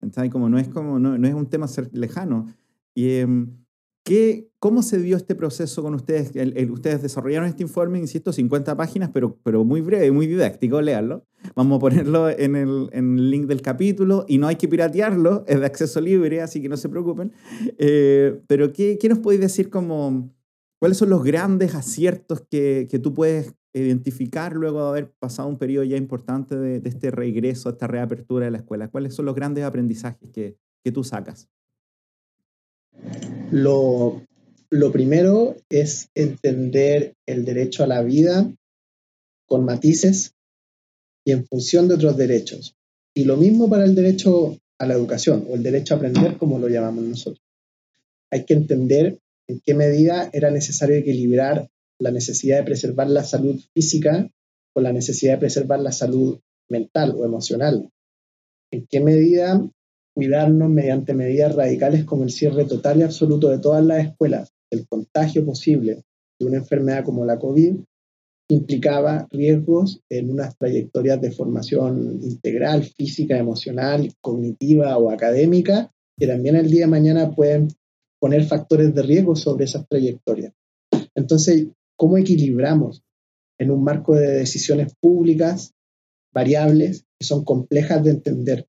Entonces, como no es, como, no, no es un tema lejano. Y, em, ¿Qué, ¿Cómo se dio este proceso con ustedes? ustedes desarrollaron este informe, insisto, 50 páginas, pero, pero muy breve, muy didáctico, leerlo. Vamos a ponerlo en el, en el, link del capítulo y no hay que piratearlo, es de acceso libre, así que no se preocupen. Eh, pero ¿qué, ¿qué, nos podéis decir como cuáles son los grandes aciertos que, que, tú puedes identificar luego de haber pasado un periodo ya importante de, de este regreso, esta reapertura de la escuela? ¿Cuáles son los grandes aprendizajes que, que tú sacas? Lo, primero es entender el derecho a la vida con matices y en función de otros derechos. Y lo mismo para el derecho a la educación o el derecho a aprender, como lo llamamos nosotros. Hay que entender en qué medida era necesario equilibrar la necesidad de preservar la salud física con la necesidad de preservar la salud mental o emocional. En qué medida cuidarnos mediante medidas radicales como el cierre total y absoluto de todas las escuelas, el contagio posible de una enfermedad como la COVID, implicaba riesgos en unas trayectorias de formación integral, física, emocional, cognitiva o académica, que también el día de mañana pueden poner factores de riesgo sobre esas trayectorias. Entonces, ¿cómo equilibramos en un marco de decisiones públicas variables que son complejas de entender?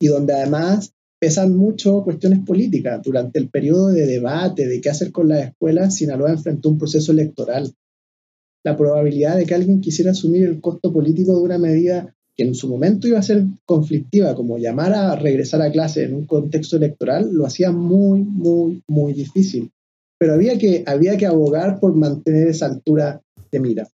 Y donde además pesan mucho cuestiones políticas. Durante el periodo de debate de qué hacer con las escuelas, Sinaloa enfrentó un proceso electoral. La probabilidad de que alguien quisiera asumir el costo político de una medida que en su momento iba a ser conflictiva, como llamar a regresar a clase en un contexto electoral, lo hacía muy, muy, muy difícil. Pero había que, había que abogar por mantener esa altura de mira.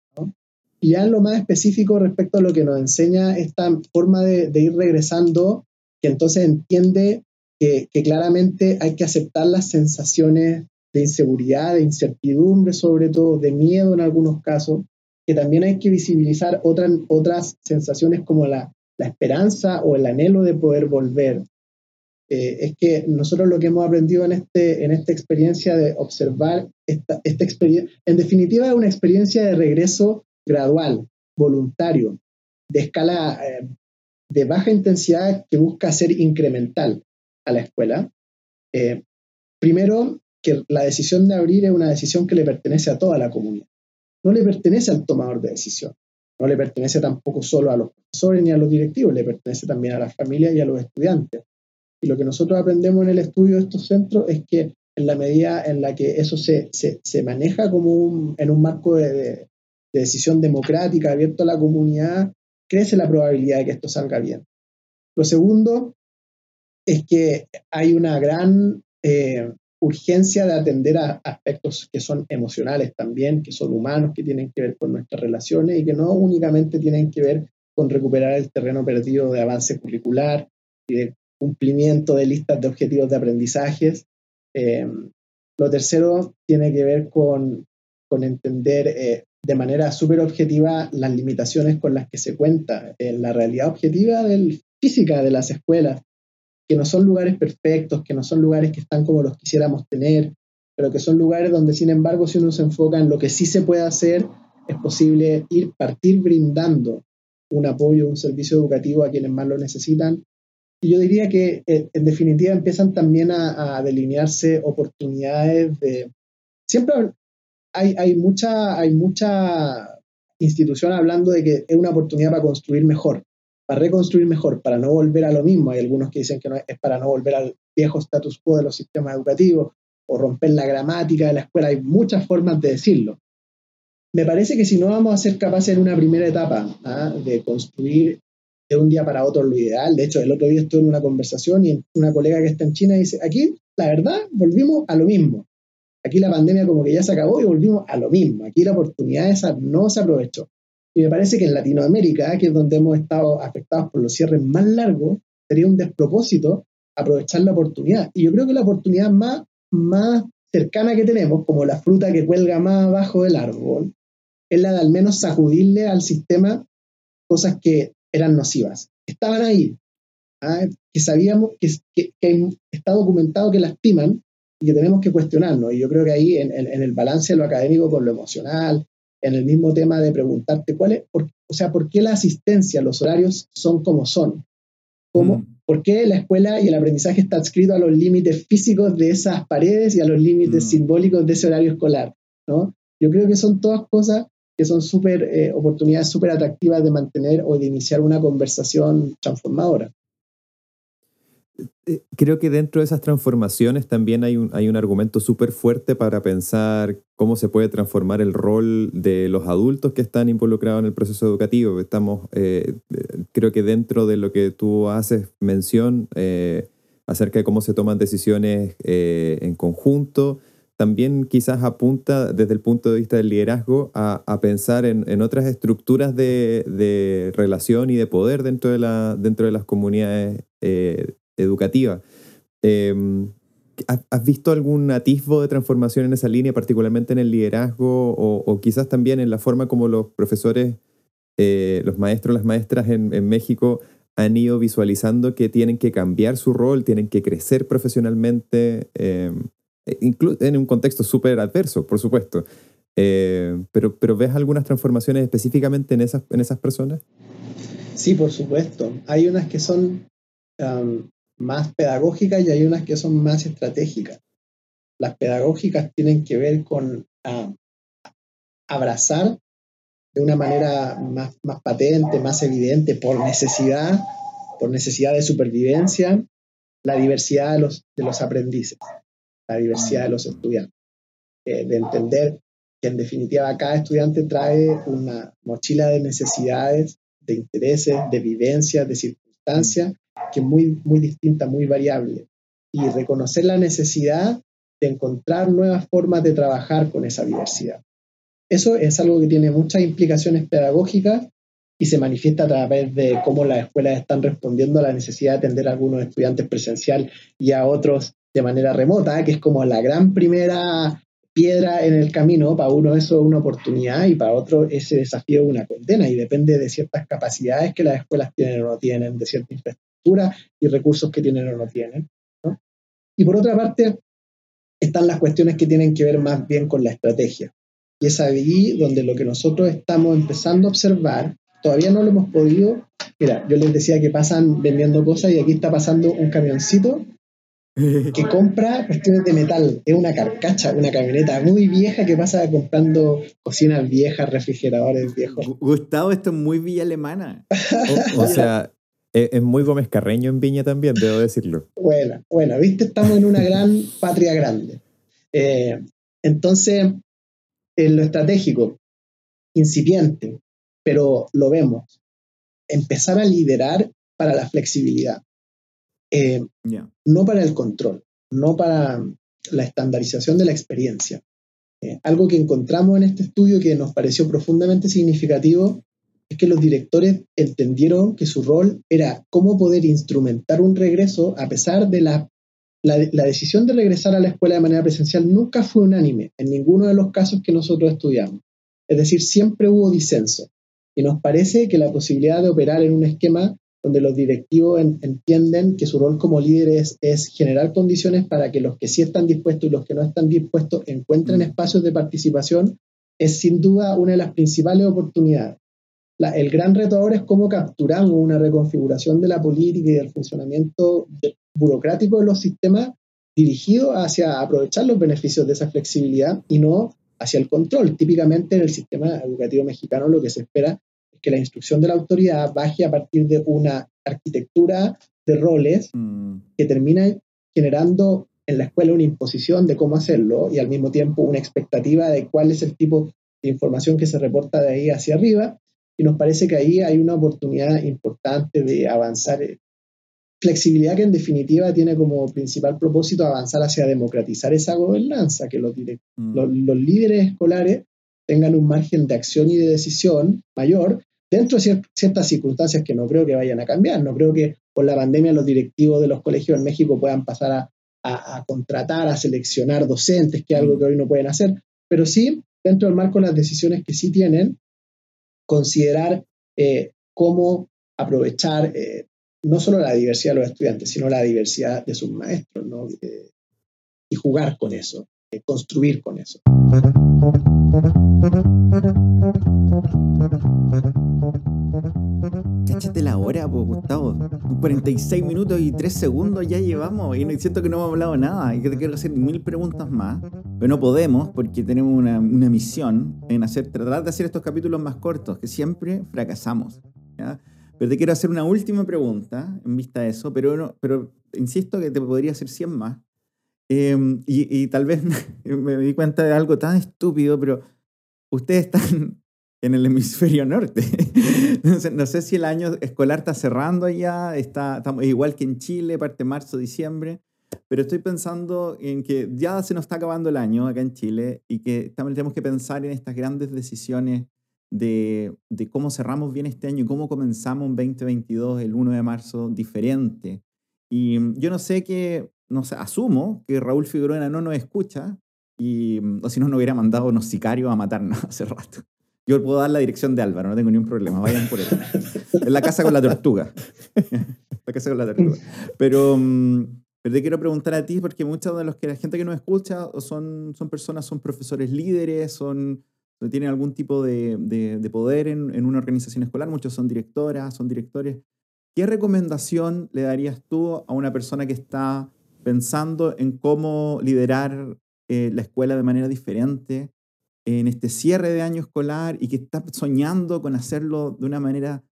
Y ya en lo más específico respecto a lo que nos enseña esta forma de, de ir regresando que entonces entiende que, claramente hay que aceptar las sensaciones de inseguridad, de incertidumbre, sobre todo de miedo en algunos casos, que también hay que visibilizar otras, otras sensaciones como la, esperanza o el anhelo de poder volver. Eh, es que nosotros lo que hemos aprendido en, este, en esta experiencia de observar, esta, esta experiencia, en definitiva es una experiencia de regreso gradual, voluntario, de escala eh, de baja intensidad que busca ser incremental a la escuela. Eh, primero, que la decisión de abrir es una decisión que le pertenece a toda la comunidad. No le pertenece al tomador de decisión. No le pertenece tampoco solo a los profesores ni a los directivos, le pertenece también a las familias y a los estudiantes. Y lo que nosotros aprendemos en el estudio de estos centros es que en la medida en la que eso se, se, maneja como en un marco de, decisión democrática abierto a la comunidad, crece la probabilidad de que esto salga bien. Lo segundo es que hay una gran eh, urgencia de atender a aspectos que son emocionales también, que son humanos, que tienen que ver con nuestras relaciones y que no únicamente tienen que ver con recuperar el terreno perdido de avance curricular y de cumplimiento de listas de objetivos de aprendizajes. Eh, lo tercero tiene que ver con, con entender eh, de manera súper objetiva las limitaciones con las que se cuenta en la realidad objetiva del, física de las escuelas, que no son lugares perfectos, que no son lugares que están como los quisiéramos tener, pero que son lugares donde, sin embargo, si uno se enfoca en lo que sí se puede hacer, es posible ir, partir brindando un apoyo, un servicio educativo a quienes más lo necesitan. Y yo diría que, eh, en definitiva, empiezan también a, delinearse oportunidades de... Siempre hay, mucha institución hablando de que es una oportunidad para construir mejor, para reconstruir mejor, para no volver a lo mismo. Hay algunos que dicen que no, es para no volver al viejo status quo de los sistemas educativos o romper la gramática de la escuela. Hay muchas formas de decirlo. Me parece que si no vamos a ser capaces en una primera etapa ¿ah? de construir de un día para otro lo ideal, de hecho el otro día estuve en una conversación y una colega que está en China dice, aquí la verdad volvimos a lo mismo. Aquí la pandemia como que ya se acabó y volvimos a lo mismo. Aquí la oportunidad esa no se aprovechó. Y me parece que en Latinoamérica, que es donde hemos estado afectados por los cierres más largos, sería un despropósito aprovechar la oportunidad. Y yo creo que la oportunidad más, más cercana que tenemos, como la fruta que cuelga más abajo del árbol, es la de al menos sacudirle al sistema cosas que eran nocivas. Estaban ahí, ¿ah? que sabíamos que, está documentado que lastiman y que tenemos que cuestionarnos. Y yo creo que ahí en, en, el balance de lo académico con lo emocional, en el mismo tema de preguntarte cuál es, o sea, por qué la asistencia, los horarios son como son. ¿Cómo? Mm. ¿Por qué la escuela y el aprendizaje está adscrito a los límites físicos de esas paredes y a los límites mm. simbólicos de ese horario escolar? ¿no? Yo creo que son todas cosas que son súper eh, oportunidades súper atractivas de mantener o de iniciar una conversación transformadora. Eh, creo que dentro de esas transformaciones también hay un, hay un argumento súper fuerte para pensar cómo se puede transformar el rol de los adultos que están involucrados en el proceso educativo. Estamos, eh, creo que dentro de lo que tú haces mención eh, acerca de cómo se toman decisiones en conjunto, también quizás apunta desde el punto de vista del liderazgo a, a pensar en, en, otras estructuras de, de, relación y de poder dentro de, la, dentro de las comunidades educativa. Em, ¿Has visto algún atisbo de transformación en esa línea, particularmente en el liderazgo o, quizás también en la forma como los profesores, eh, los maestros, las maestras en, México han ido visualizando que tienen que cambiar su rol, tienen que crecer profesionalmente, em, e en un contexto súper adverso, por supuesto? Eh, pero, pero ¿ves algunas transformaciones específicamente en esas, en esas personas? Sí, por supuesto. Hay unas que son más pedagógicas y hay unas que son más estratégicas. Las pedagógicas tienen que ver con ah, abrazar de una manera más, patente, más evidente, por necesidad, por necesidad de supervivencia, la diversidad de los, de los aprendices, la diversidad de los estudiantes. Eh, de entender que en definitiva cada estudiante trae una mochila de necesidades, de intereses, de vivencias, de circunstancias que es muy, muy distinta, muy variable. Y reconocer la necesidad de encontrar nuevas formas de trabajar con esa diversidad. Eso es algo que tiene muchas implicaciones pedagógicas y se manifiesta a través de cómo las escuelas están respondiendo a la necesidad de atender a algunos estudiantes presencial y a otros de manera remota, que es como la gran primera piedra en el camino. Para uno eso es una oportunidad y para otro ese desafío es una condena y depende de ciertas capacidades que las escuelas tienen o no tienen, de cierta infraestructura y recursos que tienen o no tienen. Y por otra parte, están las cuestiones que tienen que ver más bien con la estrategia. Y es ahí donde lo que nosotros estamos empezando a observar, todavía no lo hemos podido. Mira, yo les decía que pasan vendiendo cosas y aquí está pasando un camioncito que compra cuestiones de metal. Es una carcacha, una camioneta muy vieja que pasa comprando cocinas viejas, refrigeradores viejos. Gustavo, esto es muy villa alemana. o sea, es, muy Gómez Carreño en Viña también, debo decirlo. Bueno, bueno, viste, estamos en una gran patria grande. Eh, entonces, en lo estratégico, incipiente, pero lo vemos. Empezar a liderar para la flexibilidad, eh, no para el control, no para la estandarización de la experiencia. Eh, algo que encontramos en este estudio que nos pareció profundamente significativo es que los directores entendieron que su rol era cómo poder instrumentar un regreso a pesar de la, la, decisión de regresar a la escuela de manera presencial nunca fue unánime en ninguno de los casos que nosotros estudiamos. Es decir, siempre hubo disenso. Y nos parece que la posibilidad de operar en un esquema donde los directivos entienden que su rol como líderes es generar condiciones para que los que sí están dispuestos y los que no están dispuestos encuentren mm. espacios de participación, es sin duda una de las principales oportunidades el gran reto ahora es cómo capturamos una reconfiguración de la política y del funcionamiento burocrático de los sistemas dirigido hacia aprovechar los beneficios de esa flexibilidad y no hacia el control. Típicamente en el sistema educativo mexicano lo que se espera es que la instrucción de la autoridad baje a partir de una arquitectura de roles mm. que termina generando en la escuela una imposición de cómo hacerlo y al mismo tiempo una expectativa de cuál es el tipo de información que se reporta de ahí hacia arriba y nos parece que ahí hay una oportunidad importante de avanzar. Flexibilidad que en definitiva tiene como principal propósito avanzar hacia democratizar esa gobernanza, que los, mm. los, líderes escolares tengan un margen de acción y de decisión mayor dentro de ciertas circunstancias que no creo que vayan a cambiar. No creo que por la pandemia los directivos de los colegios en México puedan pasar a, a contratar, a seleccionar docentes, que es algo mm. que hoy no pueden hacer, pero sí, dentro del marco de las decisiones que sí tienen, considerar eh, cómo aprovechar eh, no solo la diversidad de los estudiantes, sino la diversidad de sus maestros, ¿no? Eh, y jugar con eso, construir con eso. Cáchate la hora, pues, Gustavo. 46 minutos y 3 segundos ya llevamos y siento que no hemos hablado nada y que te quiero hacer mil preguntas más, pero no podemos porque tenemos una, misión en hacer, tratar de hacer estos capítulos más cortos, que siempre fracasamos. Pero te quiero hacer una última pregunta en vista de eso, pero, pero insisto que te podría hacer 100 más. Em, y, tal vez me di cuenta de algo tan estúpido, pero ustedes están en el hemisferio norte. no sé si el año escolar está cerrando allá, está, estamos igual que en Chile, parte marzo, diciembre, pero estoy pensando en que ya se nos está acabando el año acá en Chile y que también tenemos que pensar en estas grandes decisiones de, de cómo cerramos bien este año y cómo comenzamos un 2022, el 1 de marzo, diferente. Y yo no sé qué, no sé, asumo que Raúl Figueroa no nos escucha, y, o si no, nos hubiera mandado unos sicarios a matarnos hace rato. Yo puedo dar la dirección de Álvaro, no tengo ningún problema, vayan por él. En la casa con la tortuga. la casa con la tortuga. Pero, mm, pero te quiero preguntar a ti, porque muchos de los que la gente que nos escucha son, son personas, son profesores líderes, son, tienen algún tipo de, de, poder en, en, una organización escolar, muchos son directoras, son directores. ¿Qué recomendación le darías tú a una persona que está pensando en cómo liderar eh, la escuela de manera diferente en este cierre de año escolar y que está soñando con hacerlo de una manera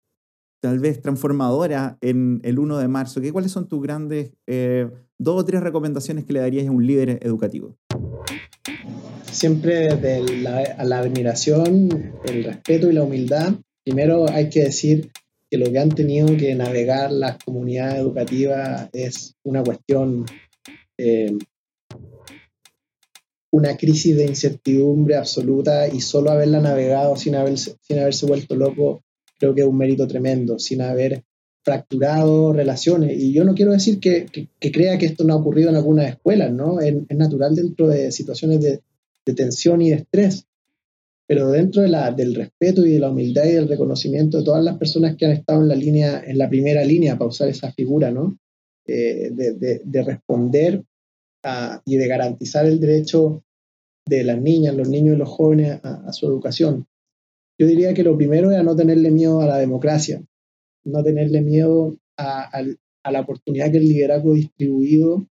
tal vez transformadora en el 1 de marzo. ¿Qué, ¿Cuáles son tus grandes eh, dos o tres recomendaciones que le darías a un líder educativo? Siempre desde la, la admiración, el respeto y la humildad, primero hay que decir que lo que han tenido que navegar las comunidades educativas es una cuestión eh, una crisis de incertidumbre absoluta y solo haberla navegado sin, haber, sin haberse vuelto loco, creo que es un mérito tremendo, sin haber fracturado relaciones. Y yo no quiero decir que, crea que esto no ha ocurrido en algunas escuelas, ¿no? Es, natural dentro de situaciones de, tensión y de estrés, pero dentro de la, del respeto y de la humildad y del reconocimiento de todas las personas que han estado en la línea, en la primera línea, para usar esa figura, ¿no? Eh, de, de, responder y de garantizar el derecho de las niñas, los niños y los jóvenes a, su educación. Yo diría que lo primero es no tenerle miedo a la democracia, no tenerle miedo a, la oportunidad que el liderazgo distribuido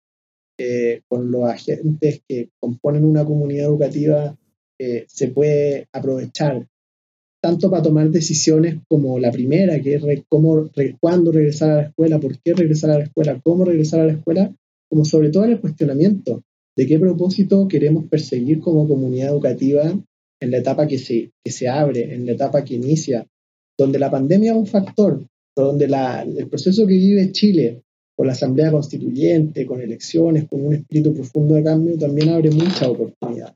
eh, con los agentes que componen una comunidad educativa eh, se puede aprovechar, tanto para tomar decisiones como la primera, que es cómo, cuándo regresar a la escuela, por qué regresar a la escuela, cómo regresar a la escuela, como sobre todo en el cuestionamiento de qué propósito queremos perseguir como comunidad educativa en la etapa que se, que se abre, en la etapa que inicia, donde la pandemia es un factor, donde la, el proceso que vive Chile con la Asamblea Constituyente, con elecciones, con un espíritu profundo de cambio, también abre mucha oportunidad.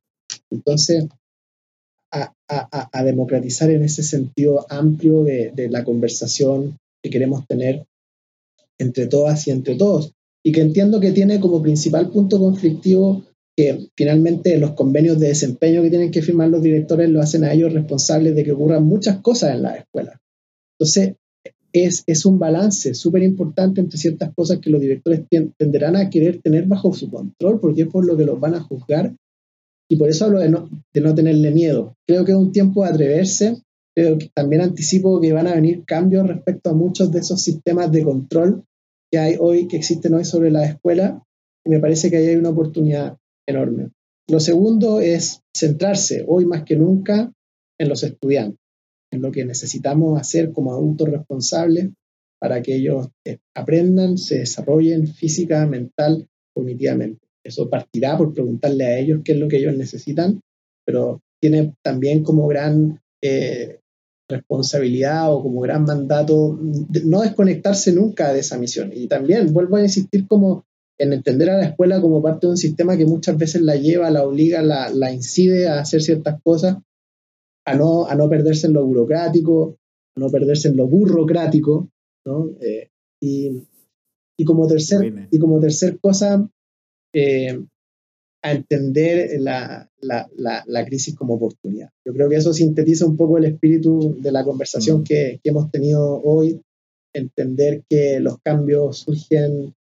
Entonces, a, democratizar en ese sentido amplio de, de, la conversación que queremos tener entre todas y entre todos. Y que entiendo que tiene como principal punto conflictivo que finalmente los convenios de desempeño que tienen que firmar los directores lo hacen a ellos responsables de que ocurran muchas cosas en la escuela. Entonces, es, es un balance súper importante entre ciertas cosas que los directores tenderán a querer tener bajo su control, porque es por lo que los van a juzgar. Y por eso hablo de no, de no tenerle miedo. Creo que es un tiempo de atreverse. Creo que también anticipo que van a venir cambios respecto a muchos de esos sistemas de control que hay hoy, que existen hoy sobre la escuela. Y me parece que ahí hay una oportunidad enorme. Lo segundo es centrarse hoy más que nunca en los estudiantes en lo que necesitamos hacer como adultos responsables para que ellos eh, aprendan, se desarrollen física, mental, cognitivamente. Eso partirá por preguntarle a ellos qué es lo que ellos necesitan, pero tiene también como gran eh, responsabilidad o como gran mandato no desconectarse nunca de esa misión. Y también vuelvo a insistir como en entender a la escuela como parte de un sistema que muchas veces la lleva, la obliga, la, la incide a hacer ciertas cosas a no, a no perderse en lo burocrático, a no perderse en lo burocrático, ¿no? Eh, y, y, como tercer, y como tercer cosa, eh, a entender la, la, la, crisis como oportunidad. Yo creo que eso sintetiza un poco el espíritu de la conversación mm. que, que, hemos tenido hoy, entender que los cambios surgen,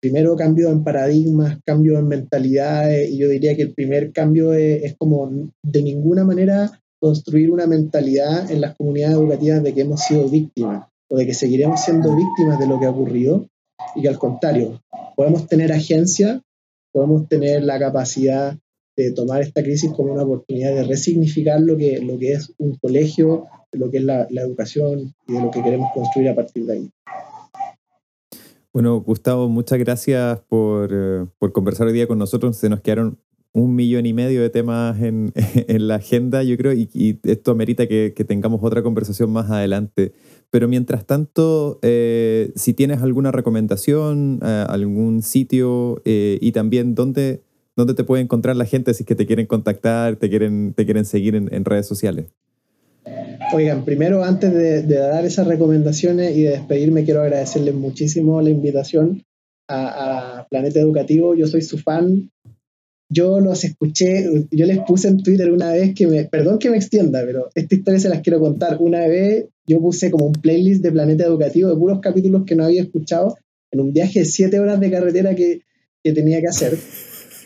primero cambio en paradigmas, cambio en mentalidades, y yo diría que el primer cambio es, como de ninguna manera construir una mentalidad en las comunidades educativas de que hemos sido víctimas o de que seguiremos siendo víctimas de lo que ha ocurrido y que al contrario, podemos tener agencia, podemos tener la capacidad de tomar esta crisis como una oportunidad de resignificar lo que, lo que es un colegio, lo que es la, educación y de lo que queremos construir a partir de ahí. Bueno, Gustavo, muchas gracias por, eh, por, conversar hoy día con nosotros. Se nos quedaron un millón y medio de temas en, en la agenda, yo creo, y, esto amerita que, tengamos otra conversación más adelante. Pero mientras tanto, eh, si tienes alguna recomendación, eh, algún sitio eh, y también dónde, dónde te puede encontrar la gente si es que te quieren contactar, te quieren, te quieren seguir en redes sociales. Oigan, primero antes de, dar esas recomendaciones y de despedirme, quiero agradecerles muchísimo la invitación a, a Planeta Educativo. Yo soy su fan, yo los escuché, yo les puse en Twitter una vez que me, perdón que me extienda, pero esta historia se las quiero contar. Una vez yo puse como un playlist de Planeta Educativo de puros capítulos que no había escuchado en un viaje de siete horas de carretera que, que tenía que hacer.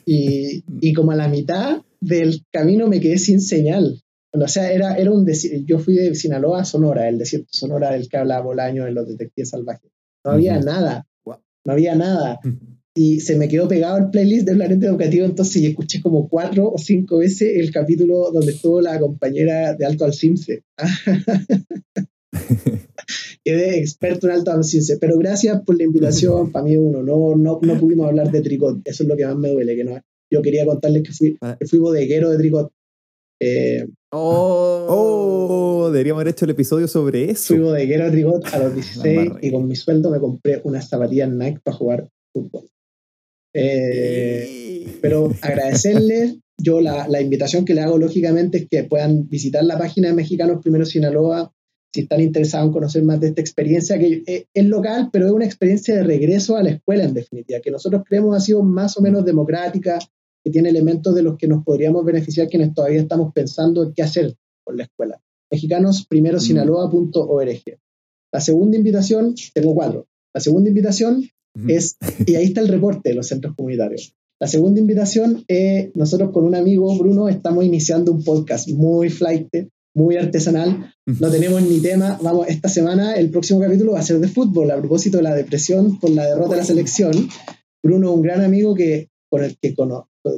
Y, y, como a la mitad del camino me quedé sin señal. O sea, era, era un yo fui de Sinaloa a Sonora, el desierto Sonora del que hablaba Bolaño en Los Detectives Salvajes. No había nada, no había nada y se me quedó pegado el playlist del planeta educativo, entonces escuché como cuatro o cinco veces el capítulo donde estuvo la compañera de Alto Alcimce. Quedé experto en Alto Alcimce, pero gracias por la invitación, para mí uno, no, no, no pudimos hablar de tricot, eso es lo que más me duele, que no, yo quería contarles que fui, ah. que fui bodeguero de tricot. Eh, oh, oh, deberíamos haber hecho el episodio sobre eso. Fui bodeguero de tricot a los 16 y con mi sueldo me compré unas zapatillas Nike para jugar fútbol. Eh, pero agradecerles, yo la, la, invitación que le hago lógicamente es que puedan visitar la página de Mexicanos Primero Sinaloa si están interesados en conocer más de esta experiencia, que es, es, local, pero es una experiencia de regreso a la escuela en definitiva, que nosotros creemos ha sido más o menos democrática, que tiene elementos de los que nos podríamos beneficiar quienes todavía estamos pensando en qué hacer con la escuela. Mexicanosprimerosinaloa.org. La segunda invitación, tengo cuatro. La segunda invitación es, y ahí está el reporte de los centros comunitarios. La segunda invitación, es nosotros con un amigo, Bruno, estamos iniciando un podcast muy flight, muy artesanal. No tenemos ni tema. Vamos, esta semana el próximo capítulo va a ser de fútbol, a propósito de la depresión por la derrota de la selección. Bruno, un gran amigo que, con el que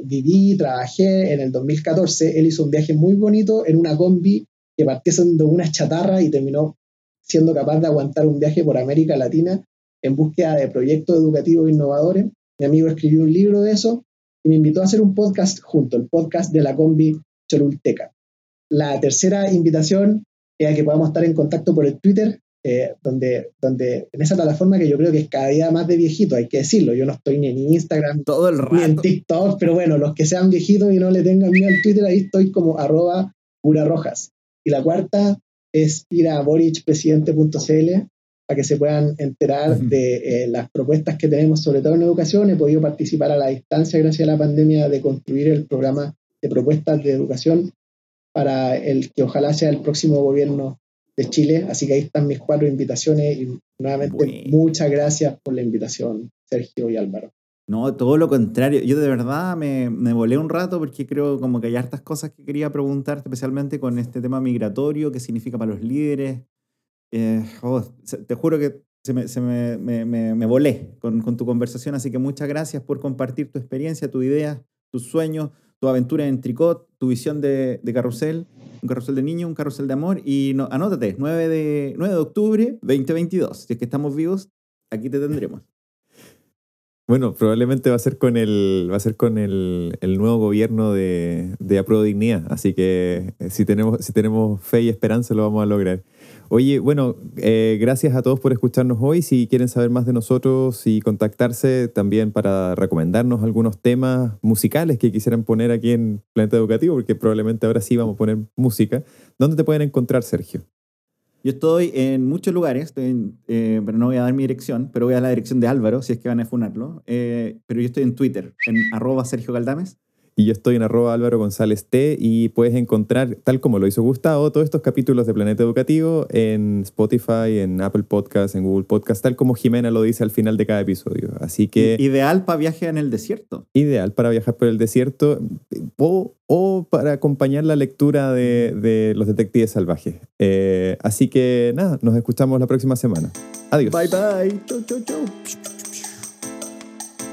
viví, trabajé en el 2014. Él hizo un viaje muy bonito en una combi que partió siendo una chatarra y terminó siendo capaz de aguantar un viaje por América Latina en búsqueda de proyectos educativos innovadores. Mi amigo escribió un libro de eso y me invitó a hacer un podcast junto, el podcast de la combi Cholulteca. La tercera invitación es a que podamos estar en contacto por el Twitter, eh, donde, donde en esa plataforma que yo creo que es cada día más de viejito, hay que decirlo. Yo no estoy ni en Instagram, Todo el ni en TikTok, pero bueno, los que sean viejitos y no le tengan miedo al Twitter, ahí estoy como arroba Pura Rojas. Y la cuarta es ir a borichpresidente.cl para que se puedan enterar de eh, las propuestas que tenemos, sobre todo en educación. He podido participar a la distancia gracias a la pandemia de construir el programa de propuestas de educación para el que ojalá sea el próximo gobierno de Chile. Así que ahí están mis cuatro invitaciones y nuevamente muchas gracias por la invitación, Sergio y Álvaro. No, todo lo contrario. Yo de verdad me, me, volé un rato porque creo como que hay hartas cosas que quería preguntarte, especialmente con este tema migratorio, qué significa para los líderes. Eh, oh, te juro que se me, se me, me, me volé con, con, tu conversación, así que muchas gracias por compartir tu experiencia, tu idea, tus sueños, tu aventura en tricot, tu visión de, de carrusel, un carrusel de niño, un carrusel de amor. Y anótate, 9 de, 9 de octubre 2022. Si es que estamos vivos, aquí te tendremos. Bueno, probablemente va a ser con el, va a ser con el, el nuevo gobierno de, de Dignidad, así que eh, si tenemos, si tenemos fe y esperanza lo vamos a lograr. Oye, bueno, eh, gracias a todos por escucharnos hoy. Si quieren saber más de nosotros y contactarse también para recomendarnos algunos temas musicales que quisieran poner aquí en Planeta Educativo, porque probablemente ahora sí vamos a poner música, ¿dónde te pueden encontrar, Sergio? Yo estoy en muchos lugares, eh, pero no voy a dar mi dirección, pero voy a dar la dirección de Álvaro, si es que van a funarlo. Eh, pero yo estoy en Twitter, en arroba Sergio Galdames. Y yo estoy en arroba Álvaro González T y puedes encontrar, tal como lo hizo Gustavo, todos estos capítulos de Planeta Educativo en Spotify, en Apple Podcast, en Google Podcast, tal como Jimena lo dice al final de cada episodio. Así que... Ideal para viaje en el desierto. Ideal para viajar por el desierto o, o para acompañar la lectura de, de Los Detectives Salvajes. Eh, así que nada, nos escuchamos la próxima semana. Adiós. Bye bye. Chau, chau, chau.